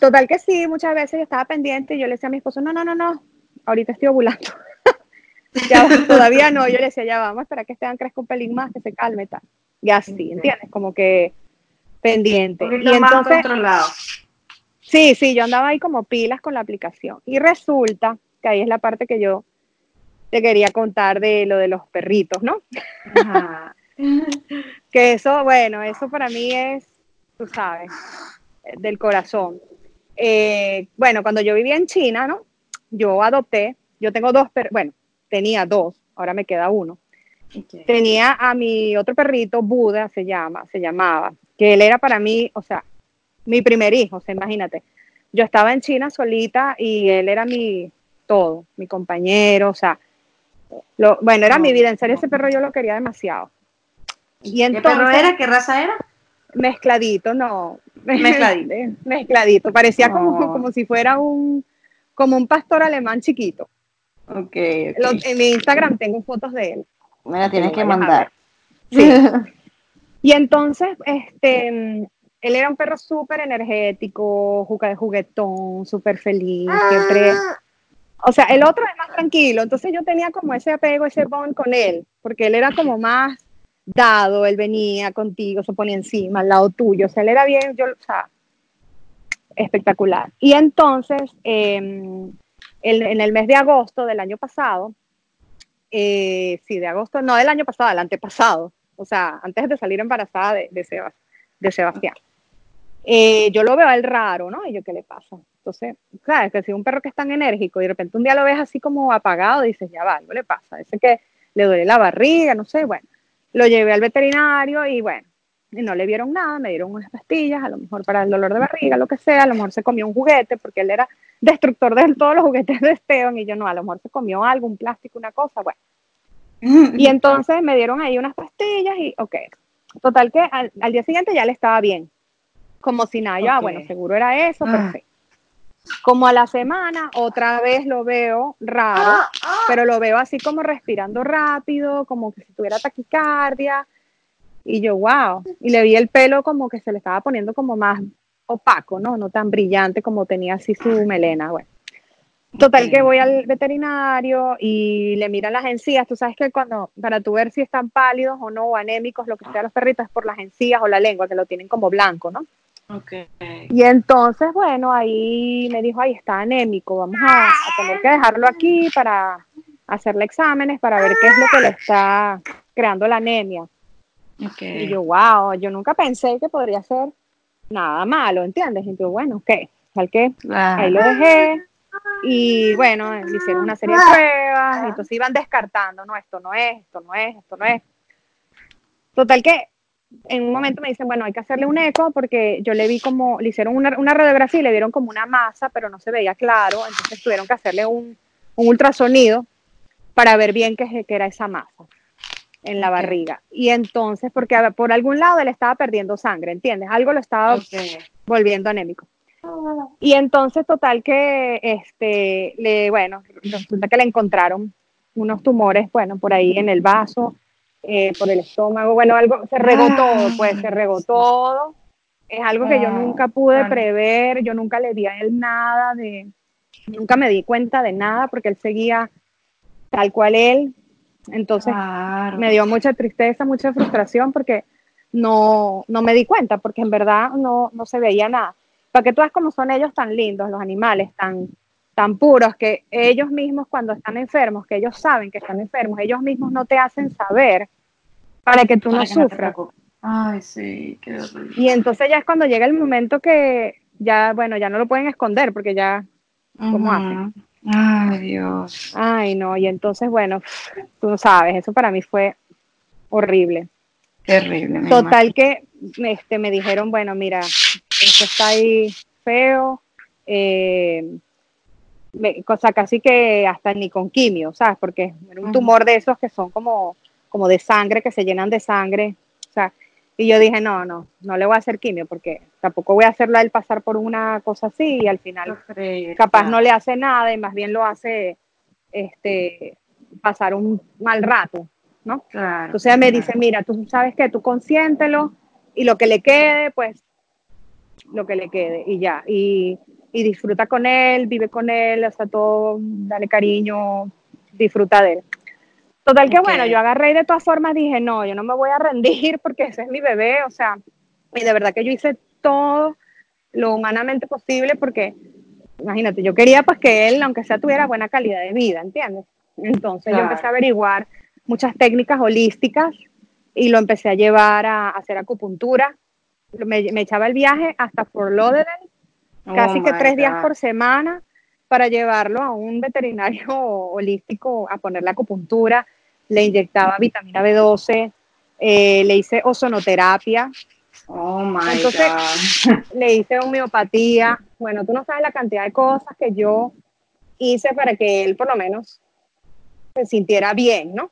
Total que sí, muchas veces yo estaba pendiente y yo le decía a mi esposo, no, no, no, no, ahorita estoy ovulando. ya, todavía no, yo le decía, ya vamos a esperar que Esteban crezca un pelín más, que se calme y tal. Y así. ¿entiendes? Como que pendiente. Un Y más entonces, controlado. sí, sí, yo andaba ahí como pilas con la aplicación. Y resulta que ahí es la parte que yo te quería contar de lo de los perritos, ¿no? Ajá. Que eso, bueno, eso para mí es, tú sabes, del corazón. Eh, bueno, cuando yo vivía en China, ¿no? Yo adopté, yo tengo dos, per- bueno, tenía dos, ahora me queda uno. Tenía a mi otro perrito, Buda se llama, se llamaba, que él era para mí, o sea, mi primer hijo, o sea, imagínate. Yo estaba en China solita y él era mi todo, mi compañero, o sea, lo, bueno, era mi vida, en serio ese perro yo lo quería demasiado. Y ¿Qué perro entonces, era? ¿Qué raza era? mezcladito, no. Mezcladito. mezcladito. Parecía como, No. como si fuera un, como un pastor alemán chiquito. Ok, Lo- ok. en mi Instagram tengo fotos de él. Me la tienes lo que mandar. Sí. Y entonces, este, él era un perro súper energético, jugue- juguetón, súper feliz, siempre. O sea, el otro es más tranquilo, entonces yo tenía como ese apego, ese bond con él, porque él era como más dado, él venía contigo, se ponía encima, al lado tuyo, o sea, él era bien, yo, o sea, espectacular. Y entonces, eh, el- en el mes de agosto del año pasado, eh, sí, de agosto, no del año pasado, del antepasado, o sea, antes de salir embarazada de, de, Sebas- de Sebastián. Eh, yo lo veo a él raro, ¿no? Y yo, ¿qué le pasa? Entonces, sabes que si un perro que es tan enérgico y de repente un día lo ves así como apagado, dices, ya va, algo le pasa. Ese que le duele la barriga, no sé, bueno. Lo llevé al veterinario y bueno, y no le vieron nada, me dieron unas pastillas, a lo mejor para el dolor de barriga, lo que sea, a lo mejor se comió un juguete, porque él era destructor de todos los juguetes de Esteban, y yo no, a lo mejor se comió algo, un plástico, una cosa, bueno. Y entonces me dieron ahí unas pastillas y, ok. Total que al, al día siguiente ya le estaba bien. Como si nada, ah, Ok. bueno, seguro era eso, Ah. perfecto. Como a la semana, otra vez lo veo raro, pero lo veo así como respirando rápido, como que si tuviera taquicardia. Y yo, wow. Y le vi el pelo como que se le estaba poniendo como más opaco, ¿no? No tan brillante como tenía así su melena. Bueno. Total que voy al veterinario y le miran las encías. Tú sabes que cuando, para tú ver si están pálidos o no, o anémicos, lo que sea los perritos, es por las encías o la lengua, que lo tienen como blanco, ¿no? Ok. Y entonces, bueno, ahí me dijo, ahí está anémico, vamos a, a tener que dejarlo aquí para hacerle exámenes para ver qué es lo que le está creando la anemia. Ok. Y yo, wow, yo nunca pensé que podría ser nada malo, ¿entiendes? Y yo, bueno, ok. ¿Al qué? Ahí lo dejé. Y bueno, le hicieron una serie de pruebas, y entonces iban descartando, no, esto no es, esto no es, esto no es. Total que en un momento me dicen, bueno, hay que hacerle un eco porque yo le vi como, le hicieron una, una radiografía y le vieron como una masa, pero no se veía claro, entonces tuvieron que hacerle un, un ultrasonido para ver bien qué, qué era esa masa en la barriga. Y entonces, porque por algún lado él estaba perdiendo sangre, ¿entiendes? Algo lo estaba volviendo anémico. Y entonces, total que, este, le, bueno, resulta que le encontraron unos tumores, bueno, por ahí en el vaso, eh, por el estómago, bueno, algo, se regó ah. todo, pues se regó todo. Es algo que yo nunca pude prever, yo nunca le di a él nada de, nunca me di cuenta de nada porque él seguía tal cual él. Entonces me dio mucha tristeza, mucha frustración porque no, no me di cuenta, porque en verdad no, no se veía nada. Para que tú veas cómo son ellos tan lindos, los animales, tan, tan puros, que ellos mismos cuando están enfermos, que ellos saben que están enfermos, ellos mismos no te hacen saber para que tú no sufras. Ay, sí, qué horrible. Y entonces ya es cuando llega el momento que ya, bueno, ya no lo pueden esconder porque ya, ¿cómo hacen? Ay, Dios. Ay, no, y entonces, bueno, tú sabes, eso para mí fue horrible. Terrible. Total que este, me dijeron, bueno, mira, esto está ahí feo, eh, cosa casi que hasta ni con quimio, ¿sabes? Porque era un tumor de esos que son como, como de sangre, que se llenan de sangre, o sea, y yo dije, no, no, no le voy a hacer quimio porque tampoco voy a hacerlo a él pasar por una cosa así y al final capaz no le hace nada y más bien lo hace este, pasar un mal rato, ¿no? Entonces me dice, mira, tú sabes que tú consiéntelo y lo que le quede, pues lo que le quede y ya. Y, y disfruta con él, vive con él, hasta todo, dale cariño, disfruta de él. Total que bueno, yo agarré y de todas formas dije, no, yo no me voy a rendir porque ese es mi bebé, o sea, y de verdad que yo hice todo lo humanamente posible porque, imagínate, yo quería pues que él, aunque sea, tuviera buena calidad de vida, ¿entiendes? Entonces yo empecé a averiguar muchas técnicas holísticas y lo empecé a llevar a, hacer acupuntura. Me, echaba el viaje hasta Fort Lauderdale, oh casi que tres días por semana para llevarlo a un veterinario holístico a ponerle acupuntura le inyectaba vitamina B12, eh, le hice ozonoterapia. Oh my Entonces, le hice homeopatía. Bueno, tú no sabes la cantidad de cosas que yo hice para que él por lo menos se sintiera bien, ¿no?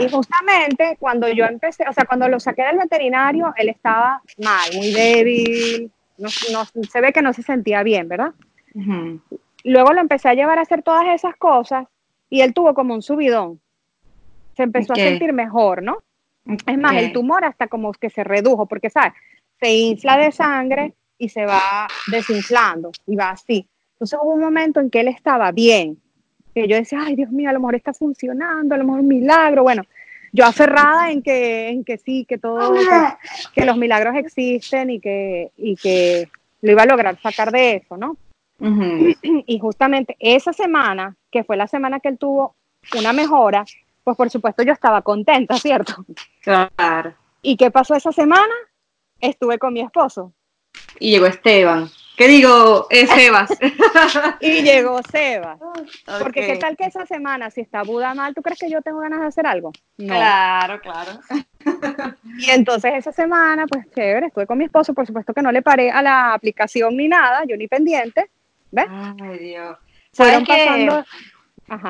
Y justamente cuando yo empecé, o sea, cuando lo saqué del veterinario, él estaba mal, muy débil, no, se ve que no se sentía bien, ¿verdad? Luego lo empecé a llevar a hacer todas esas cosas y él tuvo como un subidón se empezó a sentir mejor, ¿no? Es más, el tumor hasta como que se redujo, porque, ¿sabes? Se infla de sangre y se va desinflando y va así. Entonces hubo un momento en que él estaba bien, que yo decía, ay Dios mío, a lo mejor está funcionando, a lo mejor un milagro. Bueno, yo aferrada en que, en que sí, que todo, que, los milagros existen y que, y que lo iba a lograr sacar de eso, ¿no? Y justamente esa semana, que fue la semana que él tuvo una mejora, pues por supuesto yo estaba contenta, ¿cierto? Claro. ¿Y qué pasó esa semana? Estuve con mi esposo. Y llegó Esteban. ¿Qué digo? Eh, Sebas. y llegó Sebas. Porque qué tal que esa semana, si está Buda mal, ¿tú crees que yo tengo ganas de hacer algo? Claro, claro. y entonces esa semana, pues chévere, estuve con mi esposo, por supuesto que no le paré a la aplicación ni nada, yo ni pendiente. ¿Ves? Ay, Dios. Fueron pasando,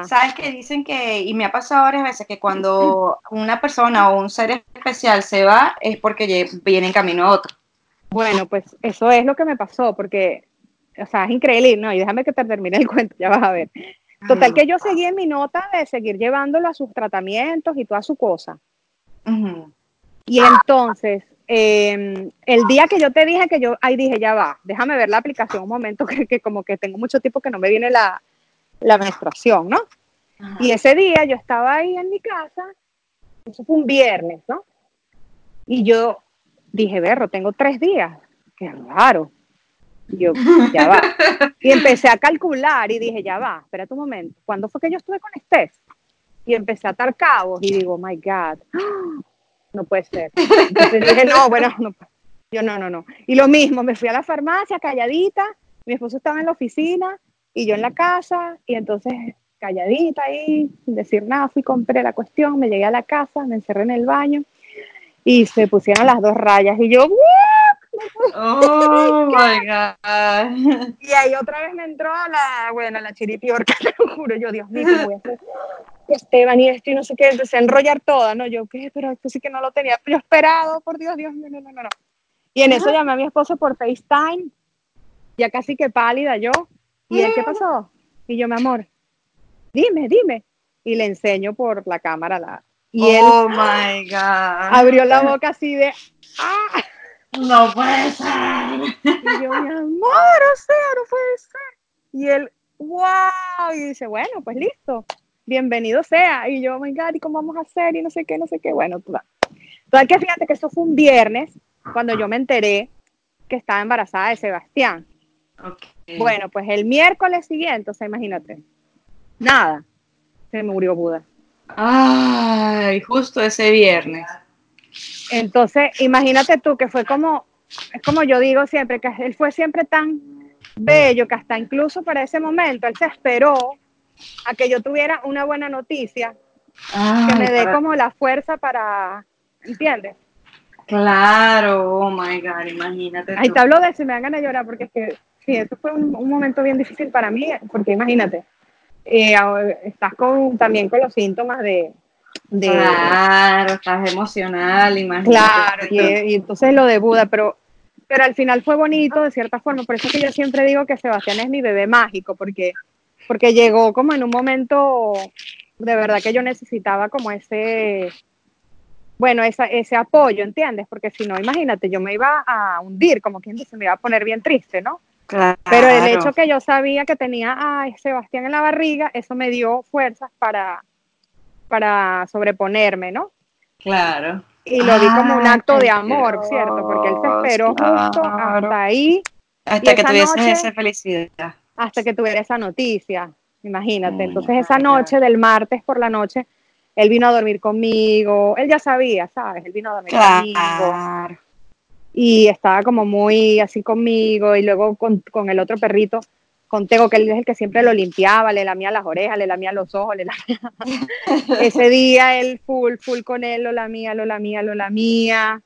Sabes que dicen que, y me ha pasado varias veces, que cuando una persona o un ser especial se va es porque viene en camino a otro. Bueno, pues eso es lo que me pasó, porque, o sea, es increíble, no, y déjame que te termine el cuento, ya vas a ver. Total que yo seguí en mi nota de seguir llevándolo a sus tratamientos y toda su cosa. Y entonces, em, el día que yo te dije que yo, ahí dije, ya va, déjame ver la aplicación un momento, que, que como que tengo mucho tiempo que no me viene la, la menstruación, ¿no? Y ese día yo estaba ahí en mi casa, eso fue un viernes, ¿no? Y yo dije, berro, tengo tres días, qué raro. Y yo, ya va. Y empecé a calcular y dije, ya va, espérate un momento, ¿cuándo fue que yo estuve con Steph? Y empecé a atar cabos y digo, my God, no puede ser. Entonces dije, no, bueno, no, yo no, no, no. Y lo mismo, me fui a la farmacia calladita, Mi esposo estaba en la oficina y yo en la casa y entonces calladita ahí, sin decir nada, fui, compré la cuestión, me llegué a la casa, me encerré en el baño y se pusieron las dos rayas y yo, Oh my God. Y ahí otra vez me entró la, bueno, la chiripiorca, te lo juro, yo, Dios mío, ¿qué voy a hacer? Esteban y esto y no sé qué, empecé a enrollar toda, ¿no? Yo, ¿qué? Pero esto sí que no lo tenía yo esperado, por Dios, Dios mío, no, no, no, no. Y en eso llamé a mi esposo por FaceTime, ya casi que pálida yo, y él, ¿qué pasó? Y yo, mi amor, dime, dime. Y le enseño por la cámara la... Y oh él my God. abrió la boca así de, ¡ah! No puede ser. Y yo, mi amor, o sea, no puede ser. Y él, wow, y dice, bueno, pues listo, bienvenido sea. Y yo, oh my God, ¿y cómo vamos a hacer? Y no sé qué, no sé qué. Bueno, total. Total que fíjate que eso fue un viernes, cuando yo me enteré que estaba embarazada de Sebastián. Okay. Bueno, pues el miércoles siguiente, o sea, imagínate, nada, se murió Buda. Ay, justo ese viernes. Entonces, imagínate tú que fue como, es como yo digo siempre, que él fue siempre tan bello que hasta incluso para ese momento él se esperó a que yo tuviera una buena noticia, que me dé para- como la fuerza para, ¿entiendes? Claro, oh my God, imagínate. Ahí te hablo de si me dan ganas de llorar, porque es que sí, eso fue un, un momento bien difícil para mí, porque imagínate, eh, estás con, también con los síntomas de... de Claro, estás emocional, imagínate. Claro, y, y entonces lo de Buda, pero, pero al final fue bonito de cierta forma, por eso es que yo siempre digo que Sebastián es mi bebé mágico, porque, porque llegó como en un momento de verdad que yo necesitaba como ese, bueno, esa, ese apoyo, ¿entiendes? Porque si no, imagínate, yo me iba a hundir, como quien dice, me iba a poner bien triste, ¿no? Claro. Pero el hecho que yo sabía que tenía a Sebastián en la barriga, eso me dio fuerzas para, para sobreponerme, ¿no? Claro. Y lo vi como un Ay, acto de Dios, amor, ¿cierto? Porque él se esperó justo claro. hasta ahí, Hasta que tuvieses noche- esa felicidad. hasta que tuviera esa noticia. Imagínate. Entonces esa claro. noche del martes por la noche, él vino a dormir conmigo. Él ya sabía, ¿sabes? Él vino a dormir conmigo. Y estaba como muy así conmigo. Y luego con, con el otro perrito, con Tego, que él es el que siempre lo limpiaba, le lamía las orejas, le lamía los ojos, le lamía... Ese día él full, full con él, lo lamía, lo lamía, lo lamía.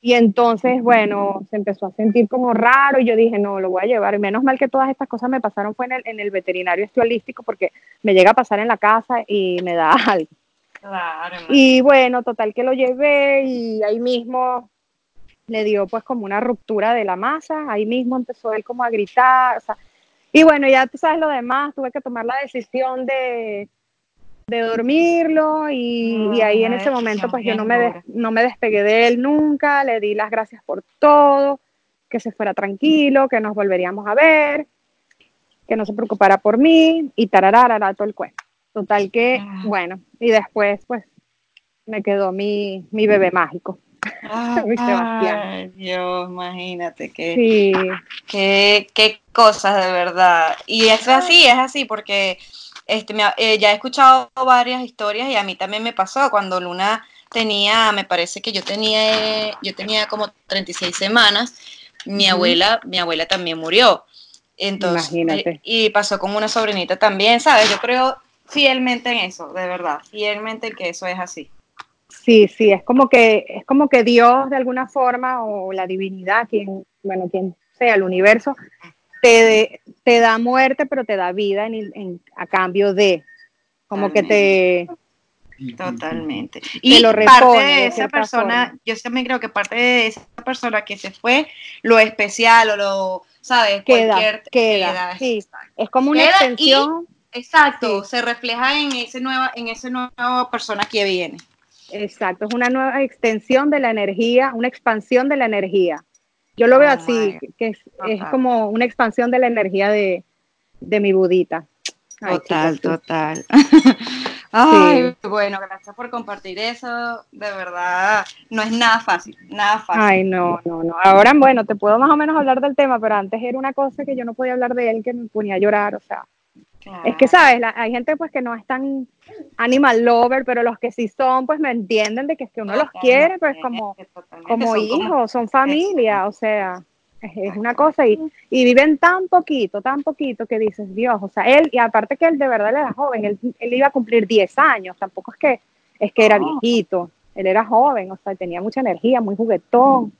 Y entonces, bueno, se empezó a sentir como raro y yo dije, no, lo voy a llevar. Y menos mal que todas estas cosas me pasaron fue en el, en el veterinario holístico porque me llega a pasar en la casa y me da algo. Claro. Y bueno, total que lo llevé y ahí mismo le dio pues como una ruptura de la masa, ahí mismo empezó él como a gritar, o sea, y bueno, ya tú sabes lo demás, tuve que tomar la decisión de, de dormirlo y, y ahí en ese momento pues yo no me, no me despegué de él nunca, le di las gracias por todo, que se fuera tranquilo, que nos volveríamos a ver, que no se preocupara por mí y tararara todo el cuento. Total que, Ah. bueno, y después pues me quedó mi, mi bebé mágico. Uy, Sebastián. Ay, Dios, imagínate que, Sí, qué, qué cosas de verdad. Y es así, es así, porque este, me eh, ya he escuchado varias historias y a mí también me pasó cuando Luna tenía, me parece que yo tenía, yo tenía como 36 semanas, mi abuela, mi abuela también murió. Entonces, Imagínate. y pasó con una sobrinita también, ¿sabes? Yo creo fielmente en eso, de verdad, fielmente en que eso es así. Sí, sí, es como que, es como que Dios de alguna forma, o la divinidad, quien, bueno, quien sea, el universo, te, de- te da muerte, pero te da vida en, en- a cambio de, como que te, Totalmente. Y lo parte repone, de de esa persona, forma. yo también creo que parte de esa persona que se fue, lo especial o lo, ¿sabes? queda, Cualquier queda, sí, es como una Queda y- extensión, Exacto, Sí. se refleja en ese nueva, en ese nueva persona que viene. Exacto, es una nueva extensión de la energía, una expansión de la energía. Yo lo veo Oh, así, my que es, como una expansión de la energía de, de mi budita. Ay, Total, chicos, total. Ay, bueno, gracias por compartir eso. De verdad, no es nada fácil, nada fácil. Ay, no, no, no. Ahora, bueno, te puedo más o menos hablar del tema, pero antes era una cosa que yo no podía hablar de él, que me ponía a llorar, o sea. Es que, ¿sabes? La- hay gente pues que no es tan animal lover, pero los que sí son, pues me entienden de que es que uno los quiere, pues como, como son hijos, son familia, o sea. Es, una cosa y, y, viven tan poquito, tan poquito que dices, Dios, o sea, él, y aparte que él de verdad era joven, él, él iba a cumplir 10 años, tampoco es que, es que era viejito, él era joven, o sea, tenía mucha energía, muy juguetón.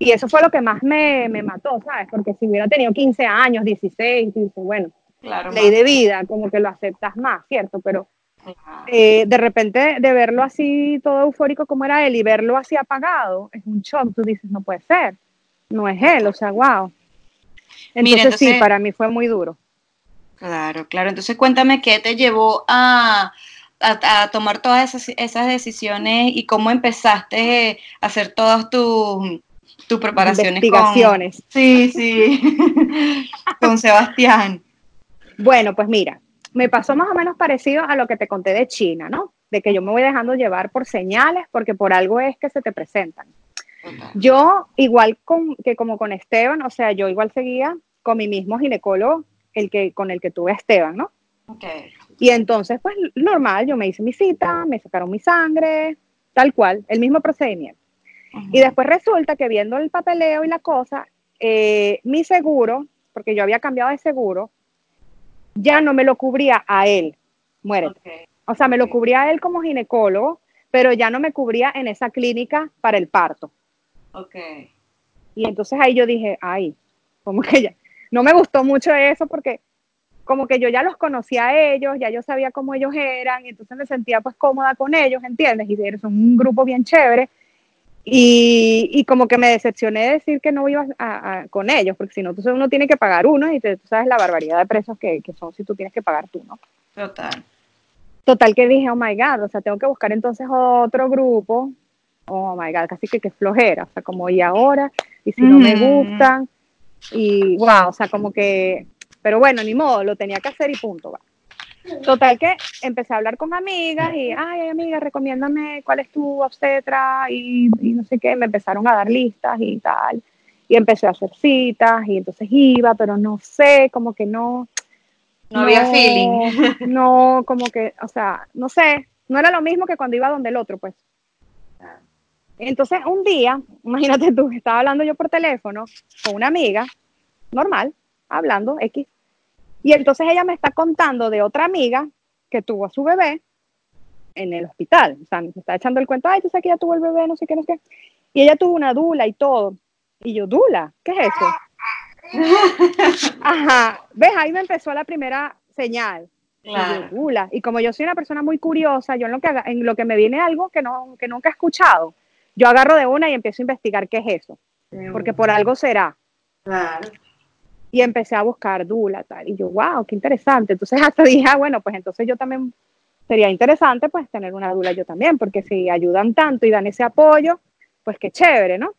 Y eso fue lo que más me, me mató, ¿sabes? Porque si hubiera tenido 15 años, 16, dices, bueno, ley de vida, como que lo aceptas más, ¿cierto? Pero eh, de repente de verlo así todo eufórico como era él y verlo así apagado, es un shock, tú dices, no puede ser, no es él, o sea, wow. Entonces, sí, para mí fue muy duro. Claro, claro. Entonces cuéntame qué te llevó a, a, tomar todas esas, esas, decisiones y cómo empezaste a hacer todas tus tu preparaciones. Investigaciones. sí, sí, con Sebastián. Bueno, pues mira, me pasó más o menos parecido a lo que te conté de China, ¿no? De que yo me voy dejando llevar por señales porque por algo es que se te presentan. Yo, igual que como con Esteban, o sea, yo igual seguía con mi mismo ginecólogo, el que, con el que tuve a Esteban, ¿no? Okay. Y entonces, pues normal, yo me hice mi cita, me sacaron mi sangre, tal cual, el mismo procedimiento. Y después resulta que viendo el papeleo y la cosa, eh, mi seguro, porque yo había cambiado de seguro, ya no me lo cubría a él, muérete. O sea, me lo cubría a él como ginecólogo, pero ya no me cubría en esa clínica para el parto. Ok. Y entonces ahí yo dije, ay, como que ya, no me gustó mucho eso porque como que yo ya los conocía a ellos, ya yo sabía cómo ellos eran, y entonces me sentía pues cómoda con ellos, ¿entiendes? Y son un grupo bien chévere, y, y, como que me decepcioné de decir que no iba a, con ellos, porque si no, entonces uno tiene que pagar uno y tú sabes la barbaridad de precios que, que, son si tú tienes que pagar tú, ¿no? Total. Total que dije, oh my God, o sea, tengo que buscar entonces otro grupo. Oh my God, casi que que flojera, o sea, como y ahora, y si no me gustan, y wow, o sea, como que, pero bueno, ni modo, lo tenía que hacer y punto, va. Total que empecé a hablar con amigas y, ay, amiga, recomiéndame cuál es tu obstetra y, no sé qué. Me empezaron a dar listas y tal. Y empecé a hacer citas y entonces iba, pero no sé, como que no. No, había feeling. No, como que, o sea, no sé, no era lo mismo que cuando iba donde el otro, pues. Entonces, un día, imagínate tú, estaba hablando yo por teléfono con una amiga, normal, hablando, X, y entonces ella me está contando de otra amiga que tuvo a su bebé en el hospital. O sea, me está echando el cuento, ay, tú sabes que ella tuvo el bebé, no sé qué, no sé qué. Y ella tuvo una dula y todo. Y yo, dula, ¿qué es eso? Ajá, ves, ahí me empezó la primera señal. Claro. Y, dula. y como yo soy una persona muy curiosa, yo en lo que, en lo que me viene algo que, no, que nunca he escuchado, yo agarro de una y empiezo a investigar qué es eso. Porque por algo será. Claro y empecé a buscar Dula, tal, y yo, wow, qué interesante. Entonces hasta dije, ah, bueno, pues entonces yo también sería interesante pues tener una Dula yo también, porque si ayudan tanto y dan ese apoyo, pues qué chévere, ¿no?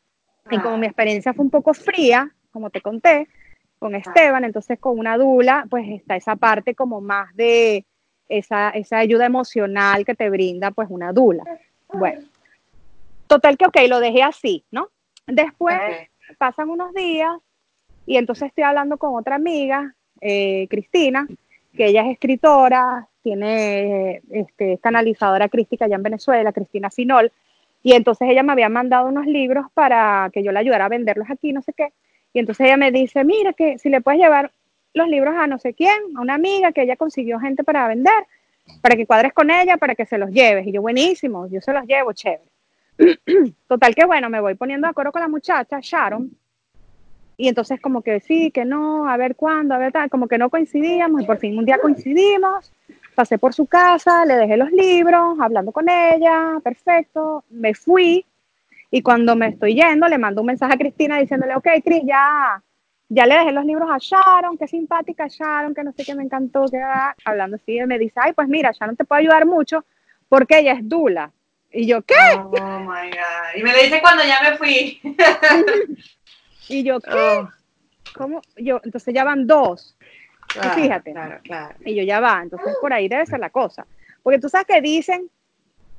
Y como mi experiencia fue un poco fría, como te conté, con Esteban, entonces con una Dula, pues está esa parte como más de esa, esa ayuda emocional que te brinda pues una Dula. Bueno, total que, ok, lo dejé así, ¿no? Después pasan unos días y entonces estoy hablando con otra amiga, eh, Cristina, que ella es escritora, tiene este, canalizadora crística allá en Venezuela, Cristina Finol, y entonces ella me había mandado unos libros para que yo le ayudara a venderlos aquí, no sé qué. Y entonces ella me dice, mira, que si le puedes llevar los libros a no sé quién, a una amiga que ella consiguió gente para vender, para que cuadres con ella, para que se los lleves. Y yo, buenísimo, yo se los llevo, chévere. Total que bueno, me voy poniendo de acuerdo con la muchacha, Sharon, y entonces como que sí, que no, a ver cuándo, a ver tal, como que no coincidíamos y por fin un día coincidimos, pasé por su casa, le dejé los libros, hablando con ella, perfecto, me fui y cuando me estoy yendo le mando un mensaje a Cristina diciéndole, ok, Cris, ya, ya le dejé los libros a Sharon, qué simpática Sharon, que no sé qué me encantó, que hablando así, él me dice, ay, pues mira, Sharon te puede ayudar mucho porque ella es Dula. Y yo, ¿qué? Oh my God. Y me lo dice cuando ya me fui. Y yo, ¿qué? Oh. ¿Cómo? Yo, entonces ya van dos. fíjate. Claro, claro. Y yo ya va. Entonces por ahí debe ser la cosa. Porque tú sabes que dicen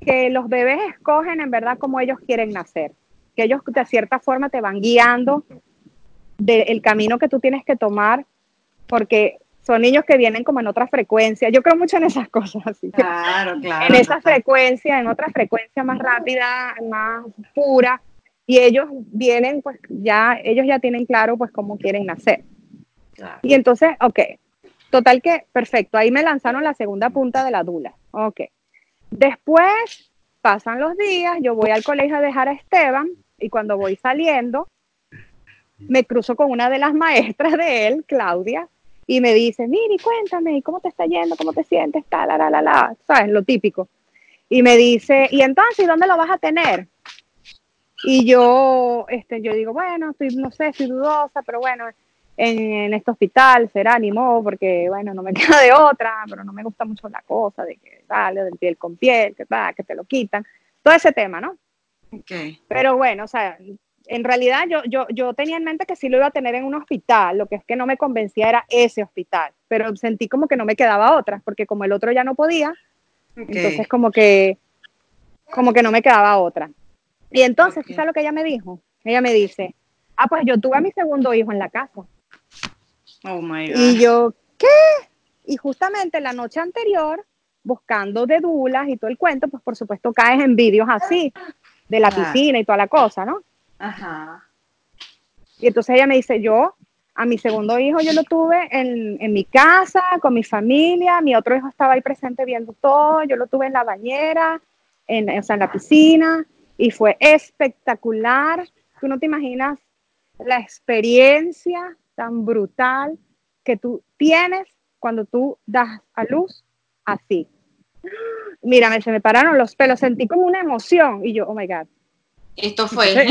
que los bebés escogen en verdad como ellos quieren nacer. Que ellos de cierta forma te van guiando del camino que tú tienes que tomar. Porque son niños que vienen como en otra frecuencia. Yo creo mucho en esas cosas. Así claro, claro. En esa frecuencia, en otra frecuencia más rápida, más pura y ellos vienen, pues ya, ellos ya tienen claro pues cómo quieren nacer. Y entonces, ok, total que, perfecto, ahí me lanzaron la segunda punta de la dula, ok. Después pasan los días, yo voy al colegio a dejar a Esteban y cuando voy saliendo, me cruzo con una de las maestras de él, Claudia, y me dice, Miri, cuéntame, ¿cómo te está yendo? ¿Cómo te sientes? Ta, la, la, la, la, ¿sabes? Lo típico. Y me dice, ¿y entonces dónde lo vas a tener? Y yo, este, yo digo, bueno, estoy, no sé, estoy dudosa, pero bueno, en, este hospital será ni modo, porque bueno, no me queda de otra, pero no me gusta mucho la cosa de que sale del piel con piel, que, que te lo quitan, todo ese tema, ¿no? Okay. Pero bueno, o sea, en realidad yo, yo, yo tenía en mente que sí lo iba a tener en un hospital, lo que es que no me convencía era ese hospital, pero sentí como que no me quedaba otra, porque como el otro ya no podía, entonces como que, como que no me quedaba otra. Y entonces, ¿sabes lo que ella me dijo? Ella me dice, ah, pues yo tuve a mi segundo hijo en la casa. Oh my God. Y yo, ¿qué? Y justamente la noche anterior, buscando de dulas y todo el cuento, pues por supuesto caes en vídeos así, de la piscina y toda la cosa, ¿no? Ajá. Y entonces ella me dice, yo, a mi segundo hijo yo lo tuve en, en, mi casa, con mi familia, mi otro hijo estaba ahí presente viendo todo, yo lo tuve en la bañera, en, o sea, en la piscina, y fue espectacular. Tú no te imaginas la experiencia tan brutal que tú tienes cuando tú das a luz así. Mírame, se me pararon los pelos, sentí como una emoción y yo, oh my God. Esto fue.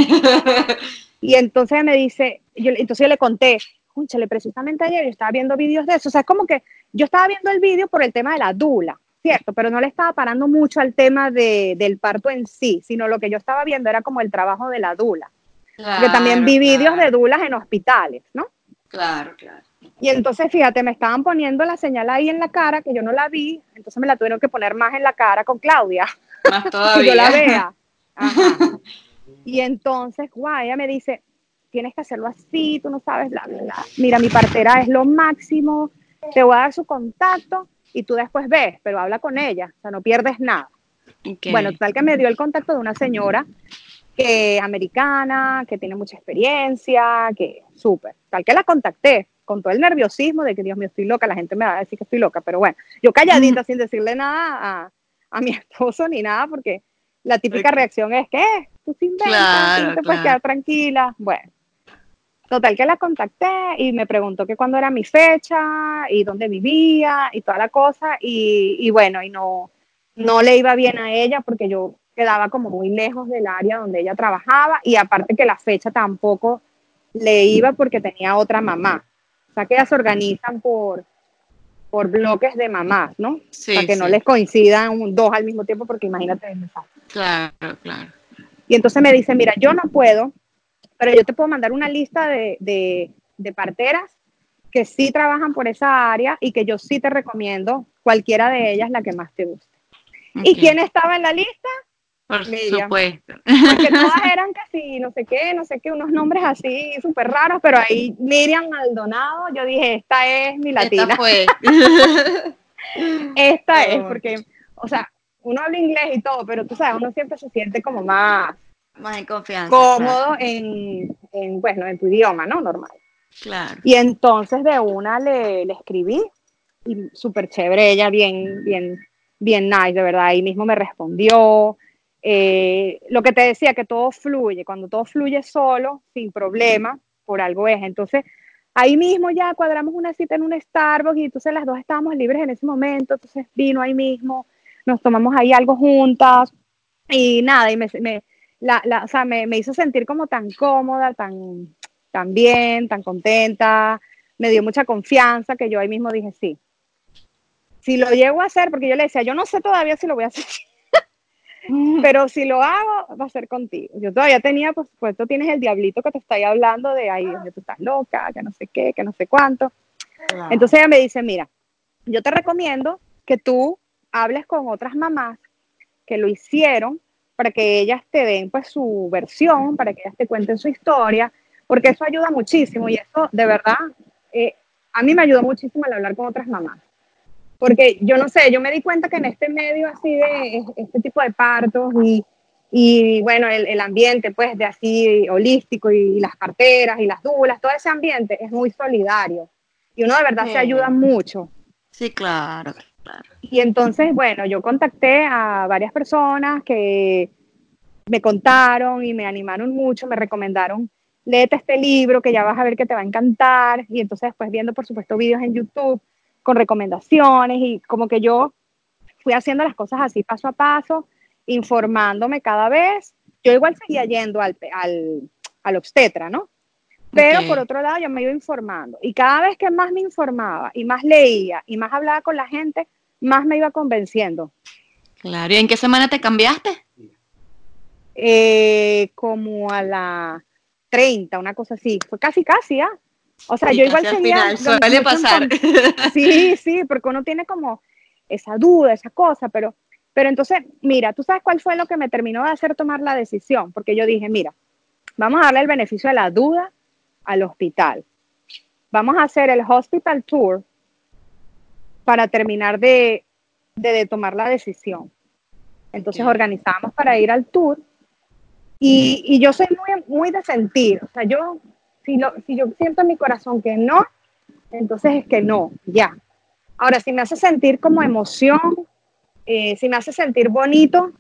y entonces me dice, yo, entonces yo le conté, escúchale, precisamente ayer yo estaba viendo vídeos de eso, o sea, es como que yo estaba viendo el vídeo por el tema de la dula, cierto, pero no le estaba parando mucho al tema de, del parto en sí, sino lo que yo estaba viendo era como el trabajo de la dula. yo también vi vídeos de dulas en hospitales, ¿no? Claro, claro. Y entonces, fíjate, me estaban poniendo la señal ahí en la cara, que yo no la vi, entonces me la tuvieron que poner más en la cara con Claudia. Más todavía. que yo la vea. Y entonces, guau, ella me dice, tienes que hacerlo así, tú no sabes, bla, bla, bla. Mira, mi partera es lo máximo, te voy a dar su contacto y tú después ves, pero habla con ella, o sea, no pierdes nada. Bueno, tal que me dio el contacto de una señora que americana, que tiene mucha experiencia, que súper. Tal que la contacté con todo el nerviosismo de que Dios mío estoy loca, la gente me va a decir que estoy loca, pero bueno, yo calladita sin decirle nada a, a, mi esposo ni nada, porque la típica reacción es que tú sin inventas, te puedes quedar tranquila. Bueno, Total que la contacté y me preguntó que cuándo era mi fecha y dónde vivía y toda la cosa y, bueno, y no, no le iba bien a ella porque yo quedaba como muy lejos del área donde ella trabajaba y aparte que la fecha tampoco le iba porque tenía otra mamá. O sea que ellas se organizan por, por bloques de mamás, ¿no? Sí, Para que no les coincidan dos al mismo tiempo porque imagínate. Claro, claro. Y entonces me dice, mira, yo no puedo pero yo te puedo mandar una lista de, de, parteras que sí trabajan por esa área y que yo sí te recomiendo cualquiera de ellas la que más te guste. ¿Y quién estaba en la lista? Por supuesto. Porque todas eran casi no sé qué, no sé qué, unos nombres así súper raros, pero ahí Miriam Maldonado, yo dije, esta es mi latina. Esta fue. esta es, porque, o sea, uno habla inglés y todo, pero tú sabes, uno siempre se siente como más más en confianza. Cómodo en, en, bueno, en tu idioma, ¿no? Normal. Claro. Y entonces de una le, le escribí y súper chévere, ella bien, bien, bien nice, de verdad. Ahí mismo me respondió. Eh, lo que te decía, que todo fluye. Cuando todo fluye solo, sin problema, por algo es. Entonces, ahí mismo ya cuadramos una cita en un Starbucks y entonces las dos estábamos libres en ese momento. Entonces vino ahí mismo, nos tomamos ahí algo juntas y nada, y me, me la, la, o sea, me, me, hizo sentir como tan cómoda, tan, tan bien, tan contenta, me dio mucha confianza que yo ahí mismo dije, sí, si lo llego a hacer, porque yo le decía, yo no sé todavía si lo voy a hacer, pero si lo hago, va a ser contigo. Yo todavía tenía, por supuesto, tienes el diablito que te está ahí hablando de ahí, que tú estás loca, que no sé qué, que no sé cuánto. Entonces ella me dice, mira, yo te recomiendo que tú hables con otras mamás que lo hicieron para que ellas te den pues su versión, para que ellas te cuenten su historia, porque eso ayuda muchísimo y eso de verdad eh, a mí me ayudó muchísimo al hablar con otras mamás. Porque yo no sé, yo me di cuenta que en este medio así de este tipo de partos y, y bueno, el, ambiente pues de así holístico y, las carteras y las dulas, todo ese ambiente es muy solidario y uno de verdad se ayuda mucho. Sí, claro, claro. Y entonces, bueno, yo contacté a varias personas que me contaron y me animaron mucho, me recomendaron, léete este libro que ya vas a ver que te va a encantar y entonces después viendo por supuesto vídeos en YouTube con recomendaciones y como que yo fui haciendo las cosas así paso a paso informándome cada vez. Yo igual seguía yendo al, al, obstetra, ¿no? Pero por otro lado, yo me iba informando. Y cada vez que más me informaba y más leía y más hablaba con la gente, más me iba convenciendo. Claro, ¿y en qué semana te cambiaste? Eh, como a la 30, una cosa así. Fue casi, casi, ¿ah? O sea, yo igual seguía. suele pasar. Sí, sí, porque uno tiene como esa duda, esa cosa, pero pero entonces, mira, tú sabes cuál fue lo que me terminó de hacer tomar la decisión, porque yo dije, mira, vamos a darle el beneficio de la duda al hospital. Vamos a hacer el hospital tour para terminar de, tomar la decisión. Entonces organizamos para ir al tour y, yo soy muy, muy de sentir, o sea, yo si, si yo siento en mi corazón que no, entonces es que no, ya. Ahora, si me hace sentir como emoción, eh, si me hace sentir bonito,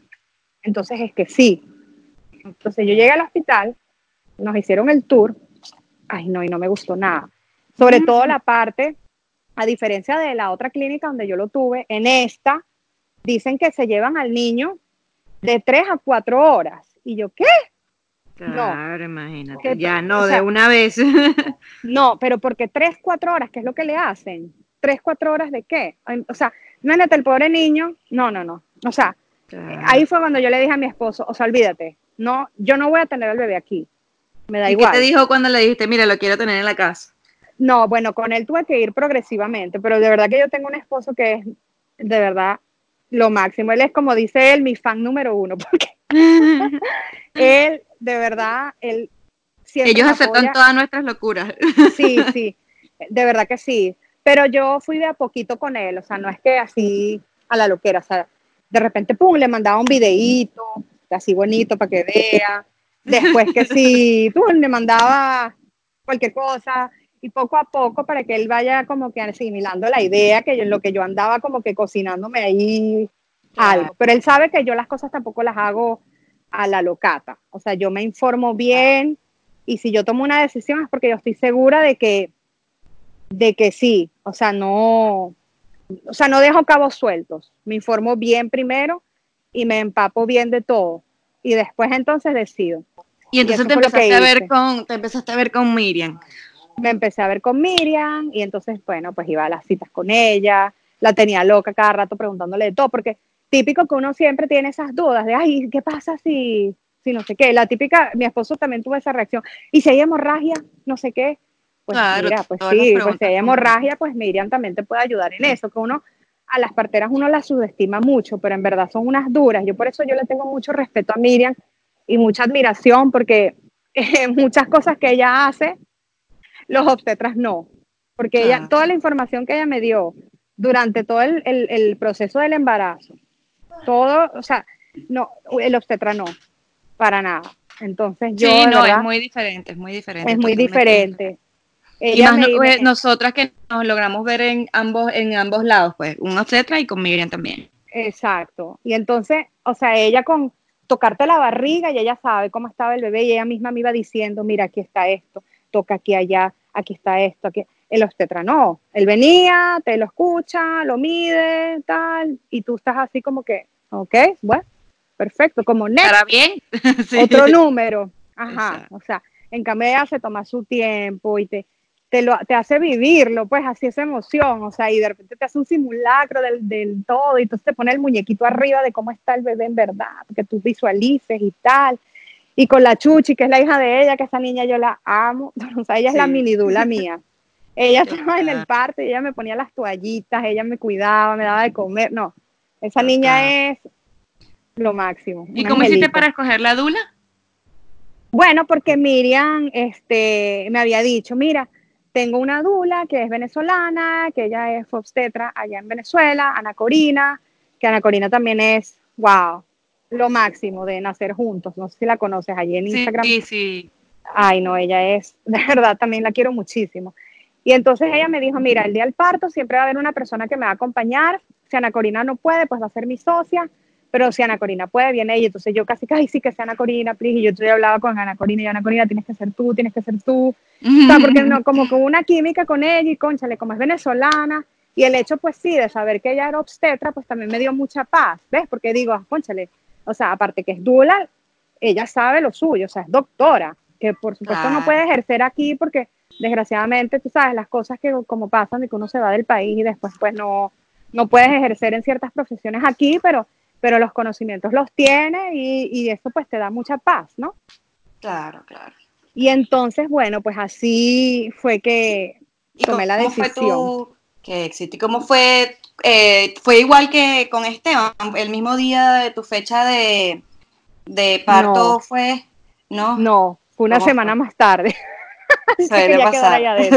entonces es que sí. Entonces yo llegué al hospital, nos hicieron el tour, ay no, y no me gustó nada. Sobre todo la parte, a diferencia de la otra clínica donde yo lo tuve, en esta dicen que se llevan al niño de tres a cuatro horas. Y yo, ¿qué? Claro, imagínate. Ya no, de una vez. no, pero porque tres, cuatro horas, ¿qué es lo que le hacen? ¿Tres, cuatro horas de qué? O sea, Imagínate, el pobre niño, no, no, no. O sea, ahí fue cuando yo le dije a mi esposo, o sea, olvídate, no, yo no voy a tener al bebé aquí. Me da igual. ¿Qué te dijo cuando le dijiste, mira, lo quiero tener en la casa? No, bueno, con él tuve que ir progresivamente, pero de verdad que yo tengo un esposo que es de verdad lo máximo. Él es, como dice él, mi fan número uno, porque él, de verdad, él Ellos aceptan todas nuestras locuras. Sí, sí, de verdad que sí. Pero yo fui de a poquito con él, o sea, no es que así a la loquera, o sea, de repente, pum, le mandaba un videíto, así bonito para que vea. Después que sí, tú le mandaba cualquier cosa y poco a poco para que él vaya como que asimilando la idea que yo, lo que yo andaba como que cocinándome ahí algo. Pero él sabe que yo las cosas tampoco las hago a la locata. O sea, yo me informo bien y si yo tomo una decisión es porque yo estoy segura de que de que sí, o sea, no, o sea, no dejo cabos sueltos, me informo bien primero y me empapo bien de todo y después entonces decido. Y entonces te empezaste a ver con, te empezaste a ver con Miriam. Me empecé a ver con Miriam y entonces, bueno, pues iba a las citas con ella, la tenía loca cada rato preguntándole de todo, porque típico que uno siempre tiene esas dudas de, ay, ¿qué pasa si, si no sé qué? La típica, mi esposo también tuvo esa reacción, y si hay hemorragia, no sé qué, pues mira, pues sí, pues si hay hemorragia, pues Miriam también te puede ayudar en eso, que uno a las parteras uno las subestima mucho, pero en verdad son unas duras. Yo por eso yo le tengo mucho respeto a Miriam y mucha admiración porque eh, muchas cosas que ella hace, los obstetras no, porque ella, toda la información que ella me dio durante todo el, el, proceso del embarazo, todo, o sea, no, el obstetra no, para nada. Entonces yo... Sí, no, es muy diferente, es muy diferente. Es muy diferente y más pues, nosotras que nos logramos ver en ambos, en ambos lados, pues, un obstetra y con Miriam también. Exacto. Y entonces, o sea, ella con tocarte la barriga y ella sabe cómo estaba el bebé y ella misma me iba diciendo, mira, aquí está esto, toca aquí allá, aquí está esto, aquí. El obstetra no, él venía, te lo escucha, lo mide, tal, y tú estás así como que, ok, bueno, perfecto, como next. Para bien. Otro número. Ajá, o sea, en cambio ella se toma su tiempo y te, te, lo, te hace vivirlo, pues así esa emoción, o sea, y de repente te hace un simulacro del, del, todo, y entonces te pone el muñequito arriba de cómo está el bebé en verdad, que tú visualices y tal. Y con la Chuchi, que es la hija de ella, que esa niña yo la amo, o sea, ella es la minidula mía. Ella estaba en el parto ella me ponía las toallitas, ella me cuidaba, me daba de comer, no, esa niña es lo máximo. ¿Y cómo hiciste para escoger la dula? Bueno, porque Miriam este, me había dicho, mira, tengo una dula que es venezolana, que ella es obstetra allá en Venezuela, Ana Corina, que Ana Corina también es, wow, lo máximo de nacer juntos. No sé si la conoces allí en Instagram. Sí, sí. Ay, no, ella es, de verdad, también la quiero muchísimo. Y entonces ella me dijo, mira, el día del parto siempre va a haber una persona que me va a acompañar. Si Ana Corina no puede, pues va a ser mi socia. Pero si Ana Corina puede, viene ella. Entonces yo casi, casi sí que sea Ana Corina, please. Y yo ya hablaba con Ana Corina y Ana Corina, tienes que ser tú, tienes que ser tú. O sea, porque no, como con una química con ella y conchale, como es venezolana. Y el hecho, pues sí, de saber que ella era obstetra, pues también me dio mucha paz, ¿ves? Porque digo, ah, conchale, o sea, aparte que es dula, ella sabe lo suyo, o sea, es doctora, que por supuesto no puede ejercer aquí porque desgraciadamente, tú sabes, las cosas que como pasan de que uno se va del país y después pues no, no puedes ejercer en ciertas profesiones aquí, pero, pero los conocimientos los tiene y, y eso pues te da mucha paz, ¿no? Claro, claro. Y entonces, bueno, pues así fue que tomé la decisión. Fue tu, qué éxito. ¿Y cómo fue? Eh, ¿Fue igual que con Esteban? ¿El mismo día de tu fecha de, de parto fue? No. No, fue una semana más tarde. Suele pasar.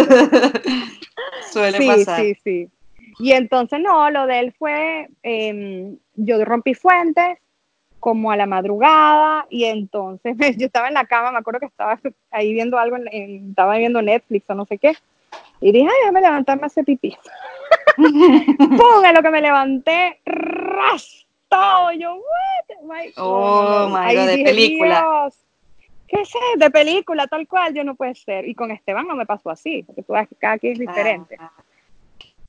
Suele pasar. Sí, sí, sí. Y entonces, no, lo de él fue, eh, yo rompí fuentes como a la madrugada y entonces yo estaba en la cama, me acuerdo que estaba ahí viendo algo, en, estaba viendo Netflix o no sé qué, y dije, ay, déjame levantarme a hacer pipí. ¡Pum! En lo que me levanté, ¡ras! Todo, yo, what? oh, my God, de película. ¿qué sé? De película, tal cual, yo no puede ser. Y con Esteban no me pasó así, porque tú ves que cada quien es diferente. Ah.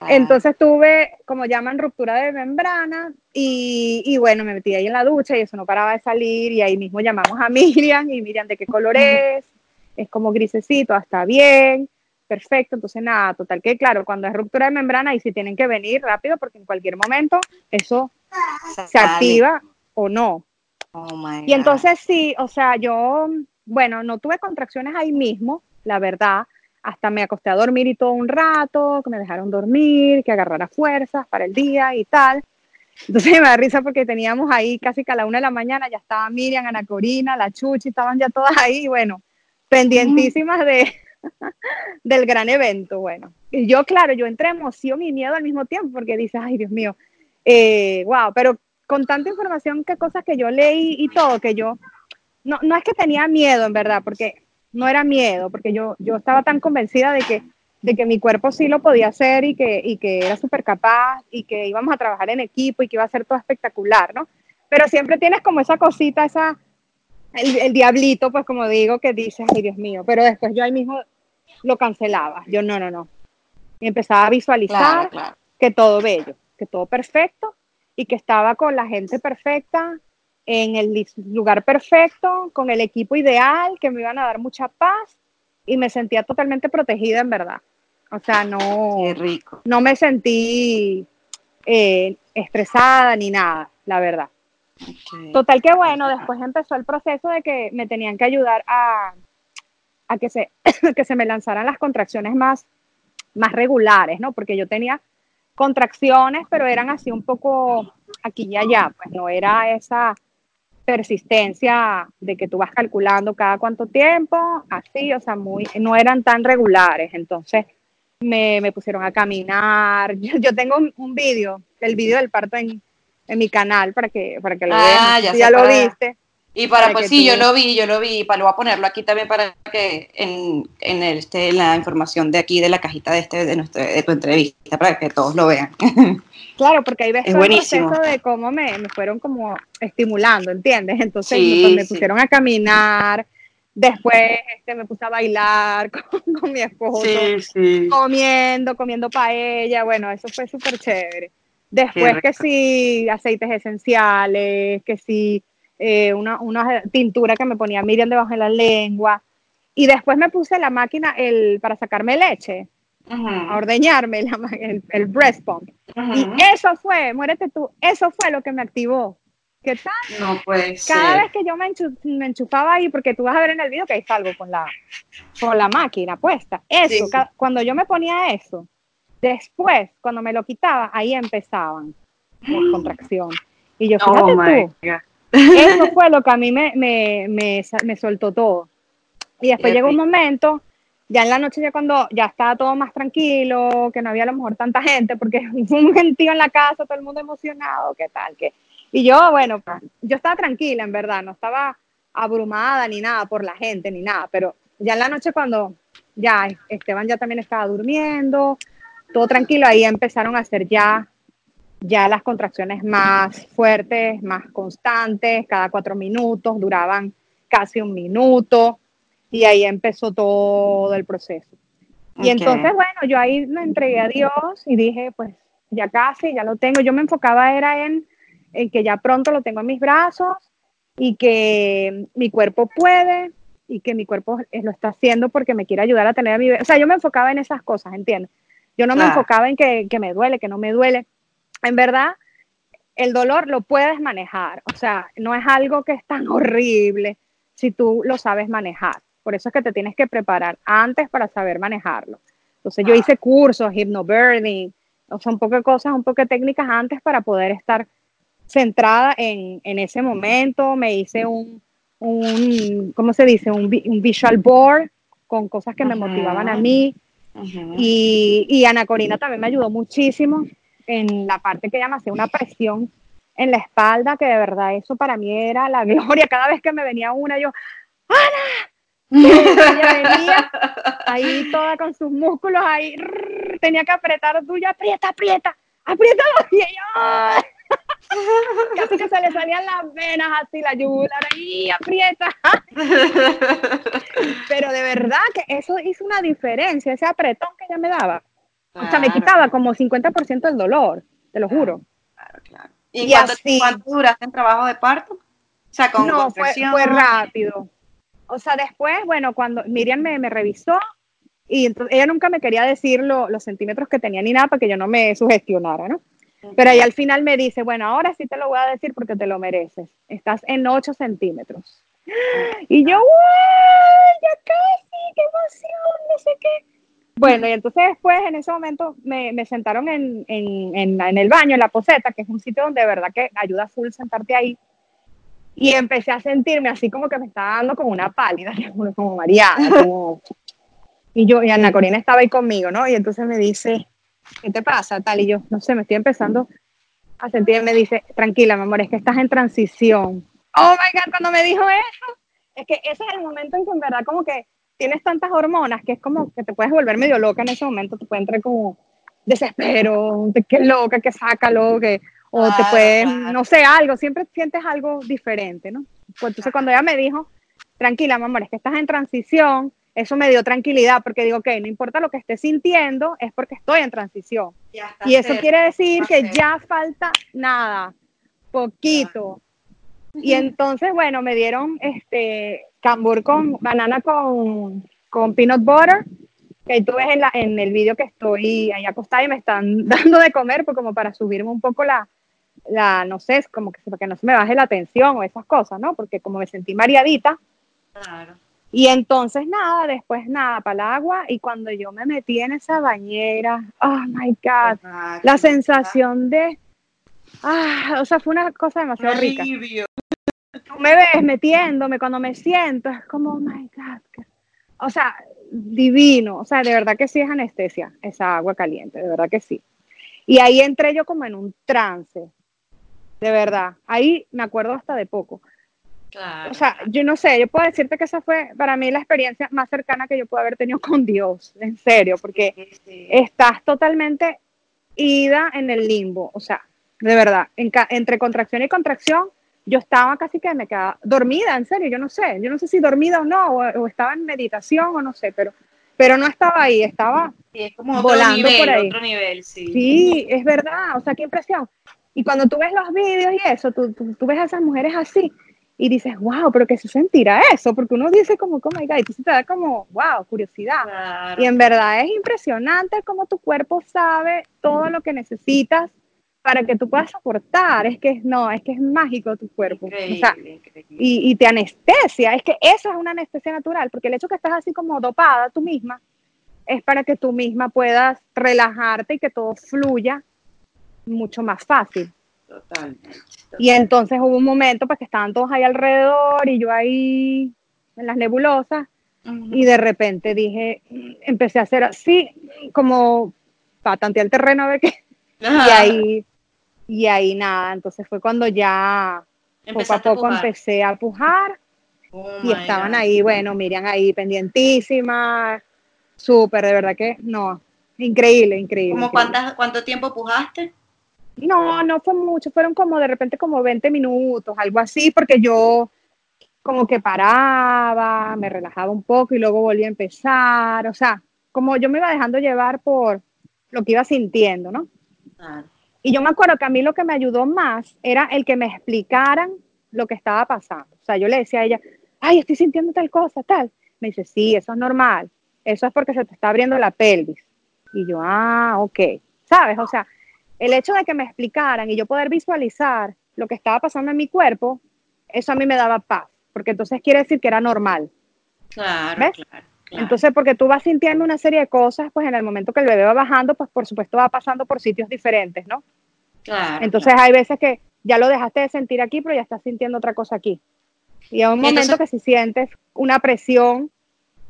Entonces tuve, como llaman, ruptura de membrana y, y, bueno, me metí ahí en la ducha y eso no paraba de salir y ahí mismo llamamos a Miriam y Miriam, ¿de qué color es? Es como grisecito, está bien, perfecto. Entonces nada, total que claro, cuando es ruptura de membrana y si tienen que venir rápido porque en cualquier momento eso se activa o no. Oh my y entonces sí, o sea, yo bueno, no tuve contracciones ahí mismo, la verdad. Hasta me acosté a dormir y todo un rato, que me dejaron dormir, que agarrara fuerzas para el día y tal. Entonces me da risa porque teníamos ahí casi que a la una de la mañana, ya estaba Miriam, Ana Corina, la Chuchi, estaban ya todas ahí, bueno, pendientísimas de, del gran evento, bueno. Y yo, claro, yo entré emoción y miedo al mismo tiempo porque dices, ay, Dios mío, eh, wow, pero con tanta información, qué cosas que yo leí y todo, que yo no, no es que tenía miedo, en verdad, porque no era miedo, porque yo, yo estaba tan convencida de que, de que mi cuerpo sí lo podía hacer y que, y que era súper capaz y que íbamos a trabajar en equipo y que iba a ser todo espectacular, ¿no? Pero siempre tienes como esa cosita, esa, el, diablito, pues como digo, que dices, ay Dios mío, pero después yo ahí mismo lo cancelaba, yo no, no, no. Y empezaba a visualizar que todo bello, que todo perfecto y que estaba con la gente perfecta en el lugar perfecto, con el equipo ideal, que me iban a dar mucha paz y me sentía totalmente protegida en verdad. O sea, no, rico. no me sentí eh, estresada ni nada, la verdad. Total que bueno, después empezó el proceso de que me tenían que ayudar a, a que, se, que se me lanzaran las contracciones más, más regulares, ¿no? Porque yo tenía contracciones, pero eran así un poco aquí y allá, pues no era esa persistencia de que tú vas calculando cada cuánto tiempo, así, o sea, muy, no eran tan regulares. Entonces me, me pusieron a caminar. Yo, tengo un, vídeo, el vídeo del parto en, en, mi canal para que, para que lo ah, vean. Ya, lo viste. Y para, pues sí, yo lo vi, yo lo vi, para lo voy a ponerlo aquí también para que en, en, este, la información de aquí, de la cajita de, este, de, nuestra, de tu entrevista, para que todos lo vean. Claro, porque ahí ves todo el proceso de cómo me, me, fueron como estimulando, ¿entiendes? Entonces me, pusieron a caminar, después este, me puse a bailar con, mi esposo, comiendo, comiendo paella, bueno, eso fue súper chévere. Después que sí, aceites esenciales, que sí, eh, una, una pintura que me ponía Miriam debajo de la lengua. Y después me puse la máquina el, para sacarme leche a ordeñarme el, el, breast pump. Y eso fue, muérete tú, eso fue lo que me activó. ¿Qué tal? No puede Cada vez que yo me, me, enchufaba ahí, porque tú vas a ver en el video que ahí salgo con la, con la máquina puesta. Eso, cuando yo me ponía eso, después, cuando me lo quitaba, ahí empezaban las contracciones. Y yo, fíjate oh tú, eso fue lo que a mí me, me, me, me soltó todo. Y después llegó un momento ya en la noche, ya cuando ya estaba todo más tranquilo, que no había a lo mejor tanta gente, porque fue un gentío en la casa, todo el mundo emocionado, qué tal, que Y yo, bueno, yo estaba tranquila, en verdad, no estaba abrumada ni nada por la gente ni nada, pero ya en la noche cuando ya Esteban ya también estaba durmiendo, todo tranquilo, ahí empezaron a hacer ya, ya las contracciones más fuertes, más constantes, cada cuatro minutos, duraban casi un minuto, y ahí empezó todo el proceso. Y entonces, bueno, yo ahí me entregué a Dios y dije, pues ya casi, ya lo tengo. Yo me enfocaba era en, en que ya pronto lo tengo en mis brazos y que mi cuerpo puede y que mi cuerpo lo está haciendo porque me quiere ayudar a tener a mi bebé. O sea, yo me enfocaba en esas cosas, ¿entiendes? Yo no me enfocaba en que, que me duele, que no me duele. En verdad, el dolor lo puedes manejar. O sea, no es algo que es tan horrible si tú lo sabes manejar. Por eso es que te tienes que preparar antes para saber manejarlo. Entonces yo hice cursos, hypnobirthing, o sea, un poco de cosas, un poco de técnicas antes para poder estar centrada en, en ese momento. Me hice un, un ¿cómo se dice? Un, un, visual board con cosas que me motivaban a mí. y, y, Ana Corina también me ayudó muchísimo en la parte que hacía una presión en la espalda, que de verdad eso para mí era la gloria. Cada vez que me venía una, yo, Ana, ella venía ahí toda con sus músculos ahí, tenía que apretar, tuya, aprieta, aprieta, aprieta, y ella, casi que se le salían las venas así, la yugular ahí, aprieta. Pero de verdad que eso hizo una diferencia, ese apretón que ella me daba. O sea, me quitaba como 50% del dolor, te lo juro. Claro, claro. ¿Y, cuánto, cuánto, duraste en trabajo de parto? O sea, con no, fue, fue rápido o sea, después, bueno, cuando Miriam me, me revisó, y entonces ella nunca me quería decir los centímetros que tenía ni nada para que yo no me sugestionara, ¿no? Pero ella al final me dice, bueno, ahora sí te lo voy a decir porque te lo mereces. Estás en 8 centímetros. Y yo, ¡Uy, ya casi! ¡Qué emoción! No sé qué. Bueno, y entonces después en ese momento me, me sentaron en, en, en, en, el baño, en la poseta, que es un sitio donde de verdad que ayuda full sentarte ahí y empecé a sentirme así como que me estaba dando como una pálida, como mareada, como... Y yo, y Ana Corina estaba ahí conmigo, ¿no? Y entonces me dice, ¿qué te pasa? Tal, y yo, no sé, me estoy empezando a sentir, me dice, tranquila, mi amor, es que estás en transición. Oh my God, cuando me dijo eso, es que ese es el momento en que en verdad como que tienes tantas hormonas que es como que te puedes volver medio loca en ese momento, te puede entrar como desespero, de qué loca, que sácalo, que o te puede, no sé, algo, siempre sientes algo diferente, ¿no? Pues entonces cuando ella me dijo, tranquila, mamá, es que estás en transición, eso me dio tranquilidad porque digo, ok, no importa lo que esté sintiendo, es porque estoy en transición. Y eso quiere decir que ya falta nada, poquito. Y entonces, bueno, me dieron este cambur con banana con, con peanut butter, que tú ves en, la, en el vídeo que estoy ahí acostada y me están dando de comer, pues como para subirme un poco la, la, no sé, como que para que no se me baje la tensión o esas cosas, ¿no? Porque como me sentí mareadita. Claro. Y entonces nada, después nada, para el agua. Y cuando yo me metí en esa bañera, oh my God, la sensación de, ah, o sea, fue una cosa demasiado rica. Tú me ves metiéndome cuando me siento, es como, oh my God. O sea, divino, o sea, de verdad que sí es anestesia esa agua caliente, de verdad que sí. Y ahí entré yo como en un trance, de verdad. Ahí me acuerdo hasta de poco. Claro. O sea, yo no sé, yo puedo decirte que esa fue para mí la experiencia más cercana que yo puedo haber tenido con Dios, en serio, porque estás totalmente ida en el limbo, o sea, de verdad, entre contracción y contracción, yo estaba casi que me quedaba dormida, en serio, yo no sé, yo no sé si dormida o no, o, estaba en meditación o no sé, pero, pero no estaba ahí, estaba volando por ahí. Otro nivel, sí. sí, es verdad, o sea, qué impresión. Y cuando tú ves los vídeos y eso, tú, tú, ves a esas mujeres así y dices, wow, pero ¿qué se sentirá eso? Porque uno dice como, oh my God, y tú te da como, wow, curiosidad. Y en verdad es impresionante cómo tu cuerpo sabe todo lo que necesitas para que tú puedas soportar. Es que no, es que es mágico tu cuerpo. o sea, y, y, te anestesia. Es que eso es una anestesia natural, porque el hecho que estás así como dopada tú misma es para que tú misma puedas relajarte y que todo fluya mucho más fácil. Totalmente, Y entonces hubo un momento pues que estaban todos ahí alrededor y yo ahí en las nebulosas y de repente dije, empecé a hacer así como para tantear el terreno a ver qué. Y ahí Y ahí nada, entonces fue cuando ya poco a poco empecé a pujar oh y estaban ahí, bueno, Miriam ahí pendientísima, súper, de verdad que no, increíble, increíble. ¿Cómo Cuántas, cuánto tiempo pujaste? No, no fue mucho, fueron como de repente como 20 minutos, algo así, porque yo como que paraba, me relajaba un poco y luego volví a empezar, o sea, como yo me iba dejando llevar por lo que iba sintiendo, ¿no? Y yo me acuerdo que a mí lo que me ayudó más era el que me explicaran lo que estaba pasando. O sea, yo le decía a ella, ay, estoy sintiendo tal cosa, tal. Me dice, sí, eso es normal. Eso es porque se te está abriendo la pelvis. Y yo, ah, ok. ¿Sabes? O sea, el hecho de que me explicaran y yo poder visualizar lo que estaba pasando en mi cuerpo, eso a mí me daba paz porque entonces quiere decir que era normal. Claro, ¿ves? claro. Entonces, porque tú vas sintiendo una serie de cosas, pues en el momento que el bebé va bajando, pues por supuesto va pasando por sitios diferentes, ¿no? Claro. Entonces hay veces que ya lo dejaste de sentir aquí, pero ya estás sintiendo otra cosa aquí. Y hay un momento que si sientes una presión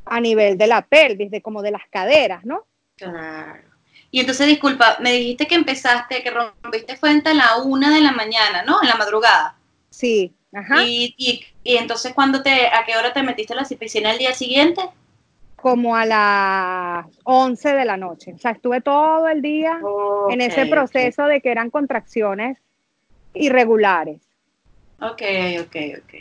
a nivel de la pelvis, de como de las caderas, ¿no? Claro. Y entonces, disculpa, me dijiste que empezaste, que rompiste fuente a la una de la mañana, ¿no? En la madrugada. Sí. Y, y, entonces, ¿cuándo te, ¿a qué hora te metiste en la piscina el día siguiente? Como a las 11 de la noche. O sea, estuve todo el día en ese proceso de que eran contracciones irregulares. Ok, ok, ok.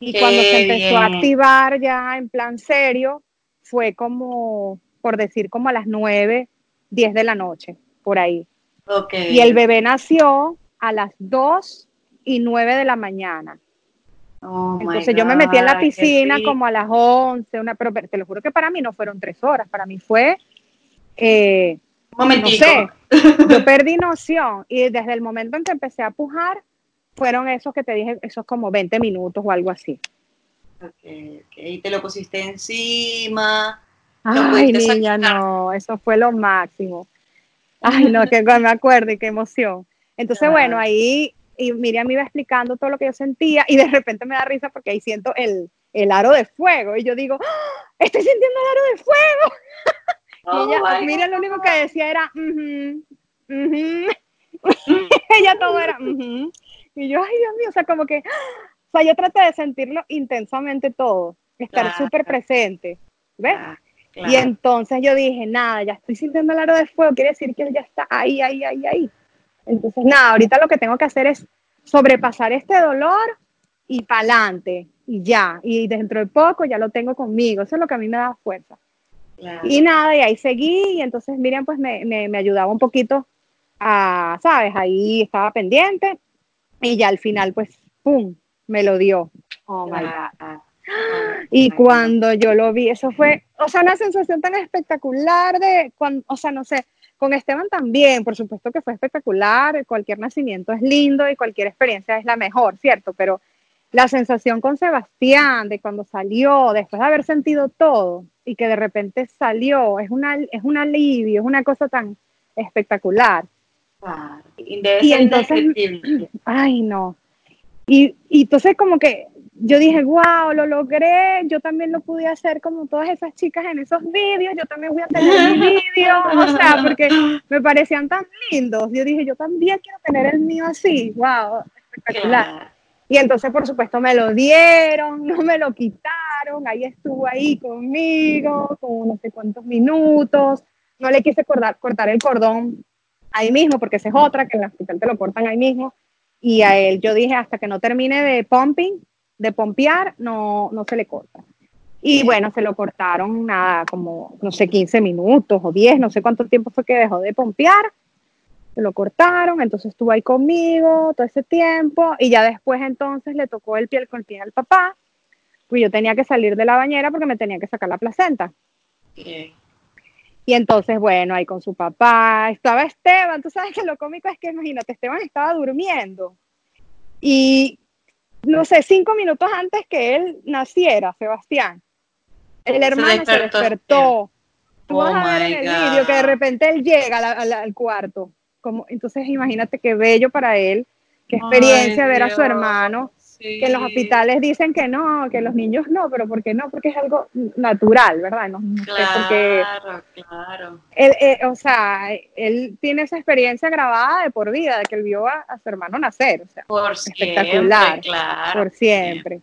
Y cuando se empezó a activar ya en plan serio, fue como, por decir, como a las 9, 10 de la noche, por ahí. Okay. Y el bebé nació a las 2 y 9 de la mañana. Oh Entonces yo me metí en la piscina como a las 11, una, pero te lo juro que para mí no fueron tres horas, para mí fue, eh, no sé, yo perdí noción y desde el momento en que empecé a pujar, fueron esos que te dije, esos como 20 minutos o algo así. Ok, ok, y te lo pusiste encima. Ay, niña, no, eso fue lo máximo. Ay, no, que me acuerdo y qué emoción. Entonces, bueno, ahí y Miriam me iba explicando todo lo que yo sentía y de repente me da risa porque ahí siento el, el aro de fuego y yo digo, ¡Ah! estoy sintiendo el aro de fuego. y oh ella, Miriam lo único que decía era, ella todo era, y yo, ay Dios mío, o sea, como que, o sea, yo traté de sentirlo intensamente todo, estar súper presente, ¿ves? Y entonces yo dije, nada, ya estoy sintiendo el aro de fuego, quiere decir que él ya está ahí, ahí, ahí, ahí. Entonces, nada, ahorita lo que tengo que hacer es sobrepasar este dolor y para adelante, y ya, y dentro de poco ya lo tengo conmigo, eso es lo que a mí me da fuerza. Y nada, y ahí seguí, y entonces Miriam pues me, me, me, ayudaba un poquito a, ¿sabes? Ahí estaba pendiente, y ya al final pues, ¡pum!, me lo dio. Oh, my God. Y cuando yo lo vi, eso fue, o sea, una sensación tan espectacular de, cuando, o sea, no sé, con Esteban también, por supuesto que fue espectacular, cualquier nacimiento es lindo y cualquier experiencia es la mejor, ¿cierto? Pero la sensación con Sebastián de cuando salió, después de haber sentido todo y que de repente salió, es, una, es un alivio, es una cosa tan espectacular. y entonces, ay no. Y, y entonces como que yo dije, wow, lo logré, yo también lo pude hacer como todas esas chicas en esos vídeos, yo también voy a tener mi vídeo, o sea, porque me parecían tan lindos. Yo dije, yo también quiero tener el mío así, wow, espectacular. Y entonces, por supuesto, me lo dieron, no me lo quitaron, ahí estuvo ahí conmigo, con no sé cuántos minutos. No le quise cortar, cortar el cordón ahí mismo, porque esa es otra, que en el hospital te lo cortan ahí mismo. Y a él yo dije, hasta que no termine de pumping, de pompear, no, no se le corta. Y bueno, se lo cortaron nada, como, no sé, 15 minutos o 10, no sé cuánto tiempo fue que dejó de pompear. Se lo cortaron, entonces estuvo ahí conmigo todo ese tiempo y ya después entonces le tocó el piel con el pie al papá. Pues yo tenía que salir de la bañera porque me tenía que sacar la placenta. Y entonces, bueno, ahí con su papá, estaba Esteban, tú sabes que lo cómico es que, imagínate, Esteban estaba durmiendo. Y no sé, cinco minutos antes que él naciera, Sebastián, el hermano se despertó. Tú vas a ver en el oh vídeo que de repente él llega al, cuarto. Como, entonces imagínate qué bello para él, qué experiencia ver a su hermano. Que en los hospitales dicen que no, que los niños no, pero ¿por qué no? Porque es algo natural, ¿verdad? No, claro, claro. Él, eh, o sea, él tiene esa experiencia grabada de por vida, de que él vio a, su hermano nacer, o sea, por espectacular, claro, por siempre.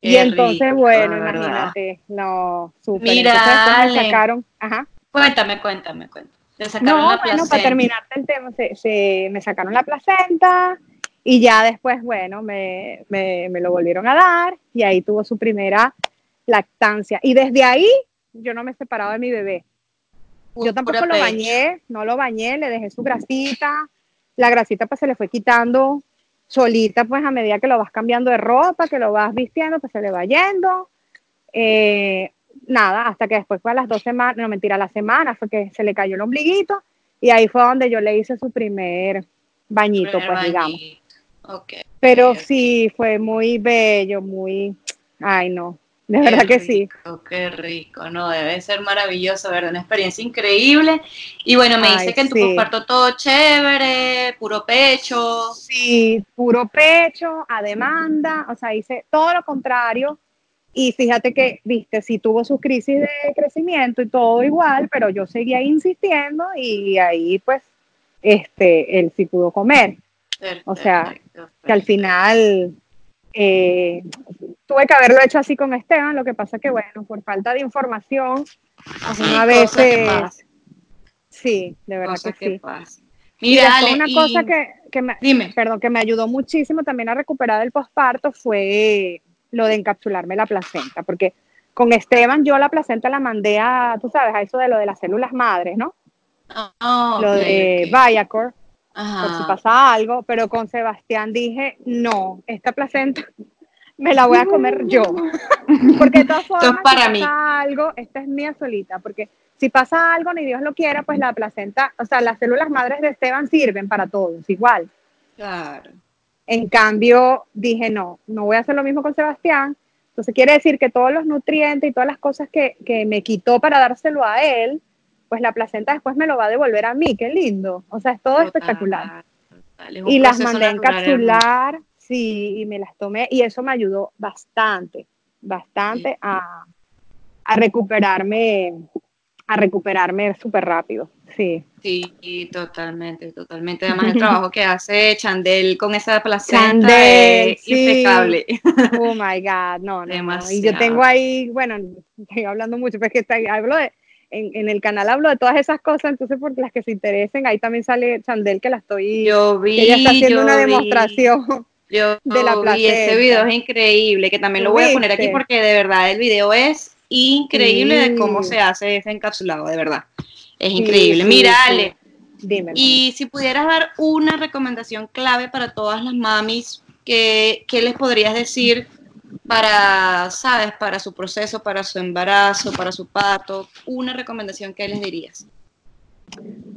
y entonces, bueno, imagínate, no, súper. Mira, me sacaron, ajá. Cuéntame, cuéntame, cuéntame. no, bueno, para terminarte el tema, se, me sacaron la placenta, y ya después, bueno, me, me, me, lo volvieron a dar y ahí tuvo su primera lactancia. Y desde ahí yo no me he separado de mi bebé. Yo tampoco lo bañé, no lo bañé, le dejé su grasita. La grasita pues se le fue quitando solita pues a medida que lo vas cambiando de ropa, que lo vas vistiendo, pues se le va yendo. Eh, nada, hasta que después fue a las dos semanas, no mentira, a la semana fue que se le cayó el ombliguito y ahí fue donde yo le hice su primer bañito, pues digamos. Pero sí, fue muy bello, muy, ay no, de verdad que sí. Qué rico, no, debe ser maravilloso, ¿verdad? Una experiencia increíble. Y bueno, me dice que en tu sí. todo chévere, puro pecho. Sí, puro pecho, a demanda, o sea, hice todo lo contrario. Y fíjate que, viste, sí tuvo sus crisis de crecimiento y todo igual, pero yo seguía insistiendo y ahí pues, este, él sí pudo comer o sea, que al final eh, tuve que haberlo hecho así con Esteban, lo que pasa que, bueno, por falta de información, a veces... Sí, de verdad que, sí. Mira, una cosa que, me, perdón, que me ayudó muchísimo también a recuperar el posparto fue lo de encapsularme la placenta, porque con Esteban yo la placenta la mandé a, tú sabes, a eso de lo de las células madres, ¿no? Oh, lo de Viacor por si pasa algo, pero con Sebastián dije, no, esta placenta me la voy a comer yo. porque de todas formas, para si mí. pasa algo, esta es mía solita, porque si pasa algo, ni Dios lo quiera, pues la placenta, o sea, las células madres de Esteban sirven para todos, igual. Claro. En cambio, dije, no, no voy a hacer lo mismo con Sebastián. Entonces quiere decir que todos los nutrientes y todas las cosas que, que me quitó para dárselo a él, pues la placenta después me lo va a devolver a mí, qué lindo. O sea, es todo espectacular. y las mandé a encapsular, sí, y me las tomé, y eso me ayudó bastante, bastante a, a recuperarme, a recuperarme súper rápido. Sí. Sí, totalmente, totalmente. Además, el trabajo que hace Chandel con esa placenta es impecable. Oh my God, no, no, Y yo tengo ahí, bueno, estoy hablando mucho, pero es que hablo de en, el canal hablo de todas esas cosas, entonces por las que se interesen, ahí también sale Chandel que la estoy, yo vi, ella está haciendo una demostración. Yo de la vi, ese video es increíble, que también lo voy a poner aquí porque de verdad el video es increíble de cómo se hace ese encapsulado, de verdad. Es increíble. Mira, Ale, y si pudieras dar una recomendación clave para todas las mamis, ¿qué, qué les podrías decir para, sabes, para su proceso, para su embarazo, para su parto, una recomendación que les dirías?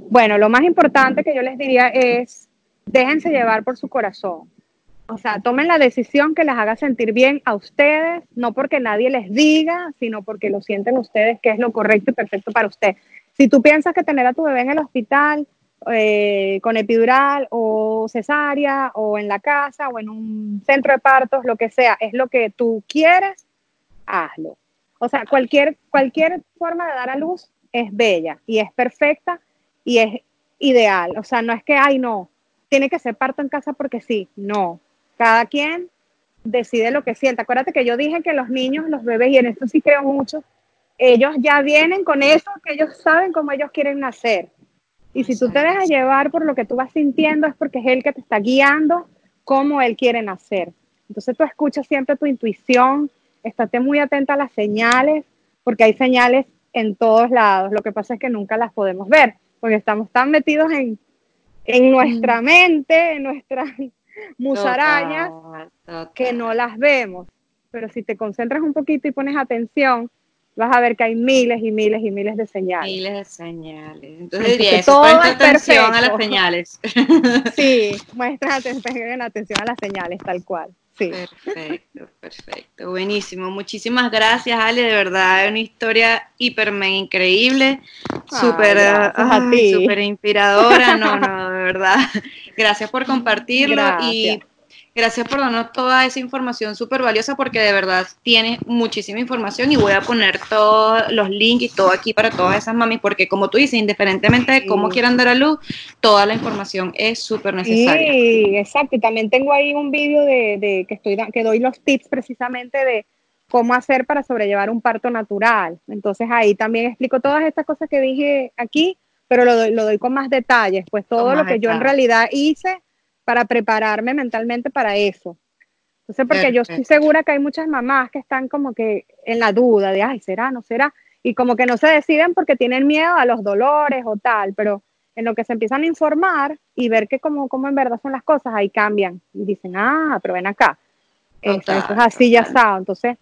Bueno, lo más importante que yo les diría es, déjense llevar por su corazón. O sea, tomen la decisión que les haga sentir bien a ustedes, no porque nadie les diga, sino porque lo sienten ustedes que es lo correcto y perfecto para usted. Si tú piensas que tener a tu bebé en el hospital eh, con epidural o cesárea o en la casa o en un centro de partos, lo que sea, es lo que tú quieres, hazlo. O sea, cualquier, cualquier forma de dar a luz es bella y es perfecta y es ideal. O sea, no es que, ay, no, tiene que ser parto en casa porque sí, no. Cada quien decide lo que siente. Acuérdate que yo dije que los niños, los bebés, y en esto sí creo mucho, ellos ya vienen con eso, que ellos saben cómo ellos quieren nacer. Y si tú te dejas llevar por lo que tú vas sintiendo, es porque es Él que te está guiando cómo Él quiere nacer. Entonces tú escuchas siempre tu intuición, estate muy atenta a las señales, porque hay señales en todos lados. Lo que pasa es que nunca las podemos ver, porque estamos tan metidos en, en nuestra mente, en nuestra musarañas, que no las vemos. Pero si te concentras un poquito y pones atención, vas a ver que hay miles y miles y miles de señales. Miles de señales. Entonces diría eso, atención a las señales. Sí, muestra atención, atención a las señales, tal cual. Sí. Perfecto, perfecto. Buenísimo. Muchísimas gracias, Ale. De verdad, es una historia hiper increíble. Súper inspiradora. No, no, de verdad. Gracias por compartirlo. Y Gracias por darnos toda esa información súper valiosa porque de verdad tienes muchísima información y voy a poner todos los links y todo aquí para todas esas mamis porque como tú dices, independientemente de cómo quieran dar a luz, toda la información es súper necesaria. Sí, exacto. Y también tengo ahí un vídeo de, de, que, estoy, que doy los tips precisamente de cómo hacer para sobrellevar un parto natural. Entonces ahí también explico todas estas cosas que dije aquí, pero lo doy, lo doy con más detalles, pues todo lo que yo en realidad hice para prepararme mentalmente para eso. Entonces, porque yo estoy segura que hay muchas mamás que están como que en la duda de, ay, ¿será, no será? Y como que no se deciden porque tienen miedo a los dolores o tal, pero en lo que se empiezan a informar y ver que como, como en verdad son las cosas, ahí cambian y dicen, ah, pero ven acá. Esto, es así, ya está. Entonces,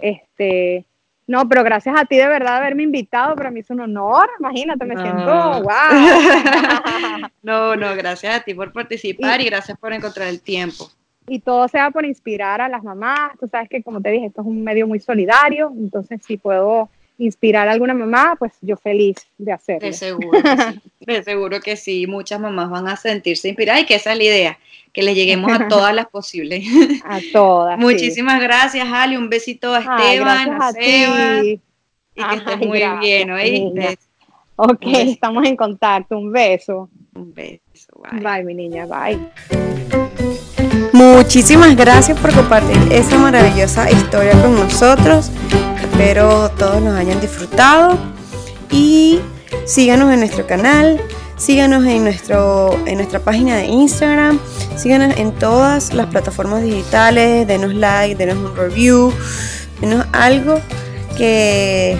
este, no, pero gracias a ti de verdad haberme invitado, para mí es un honor, imagínate, me siento, wow. no, no, gracias a ti por participar y, gracias por encontrar el tiempo. Y todo sea por inspirar a las mamás, tú sabes que como te dije, esto es un medio muy solidario, entonces si puedo inspirar a alguna mamá, pues yo feliz de hacerlo. De seguro que sí, de seguro que sí, muchas mamás van a sentirse inspiradas y que esa es la idea, que le lleguemos a todas las posibles. A todas. Muchísimas gracias, Ali. Un besito a Esteban, a, Seba. Y que estés muy bien, ¿oíste? Ok, estamos en contacto. Un beso. Un beso. Bye. bye, mi niña. Bye. Muchísimas gracias por compartir esa maravillosa historia con nosotros. Espero todos nos hayan disfrutado y síganos en nuestro canal Síganos en, nuestro, en nuestra página de Instagram, síganos en todas las plataformas digitales, denos like, denos un review, denos algo que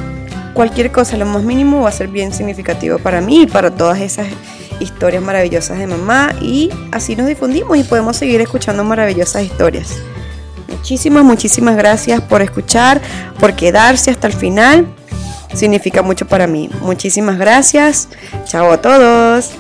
cualquier cosa, lo más mínimo, va a ser bien significativo para mí y para todas esas historias maravillosas de mamá y así nos difundimos y podemos seguir escuchando maravillosas historias. Muchísimas, muchísimas gracias por escuchar, por quedarse hasta el final significa mucho para mí. Muchísimas gracias. Chao a todos.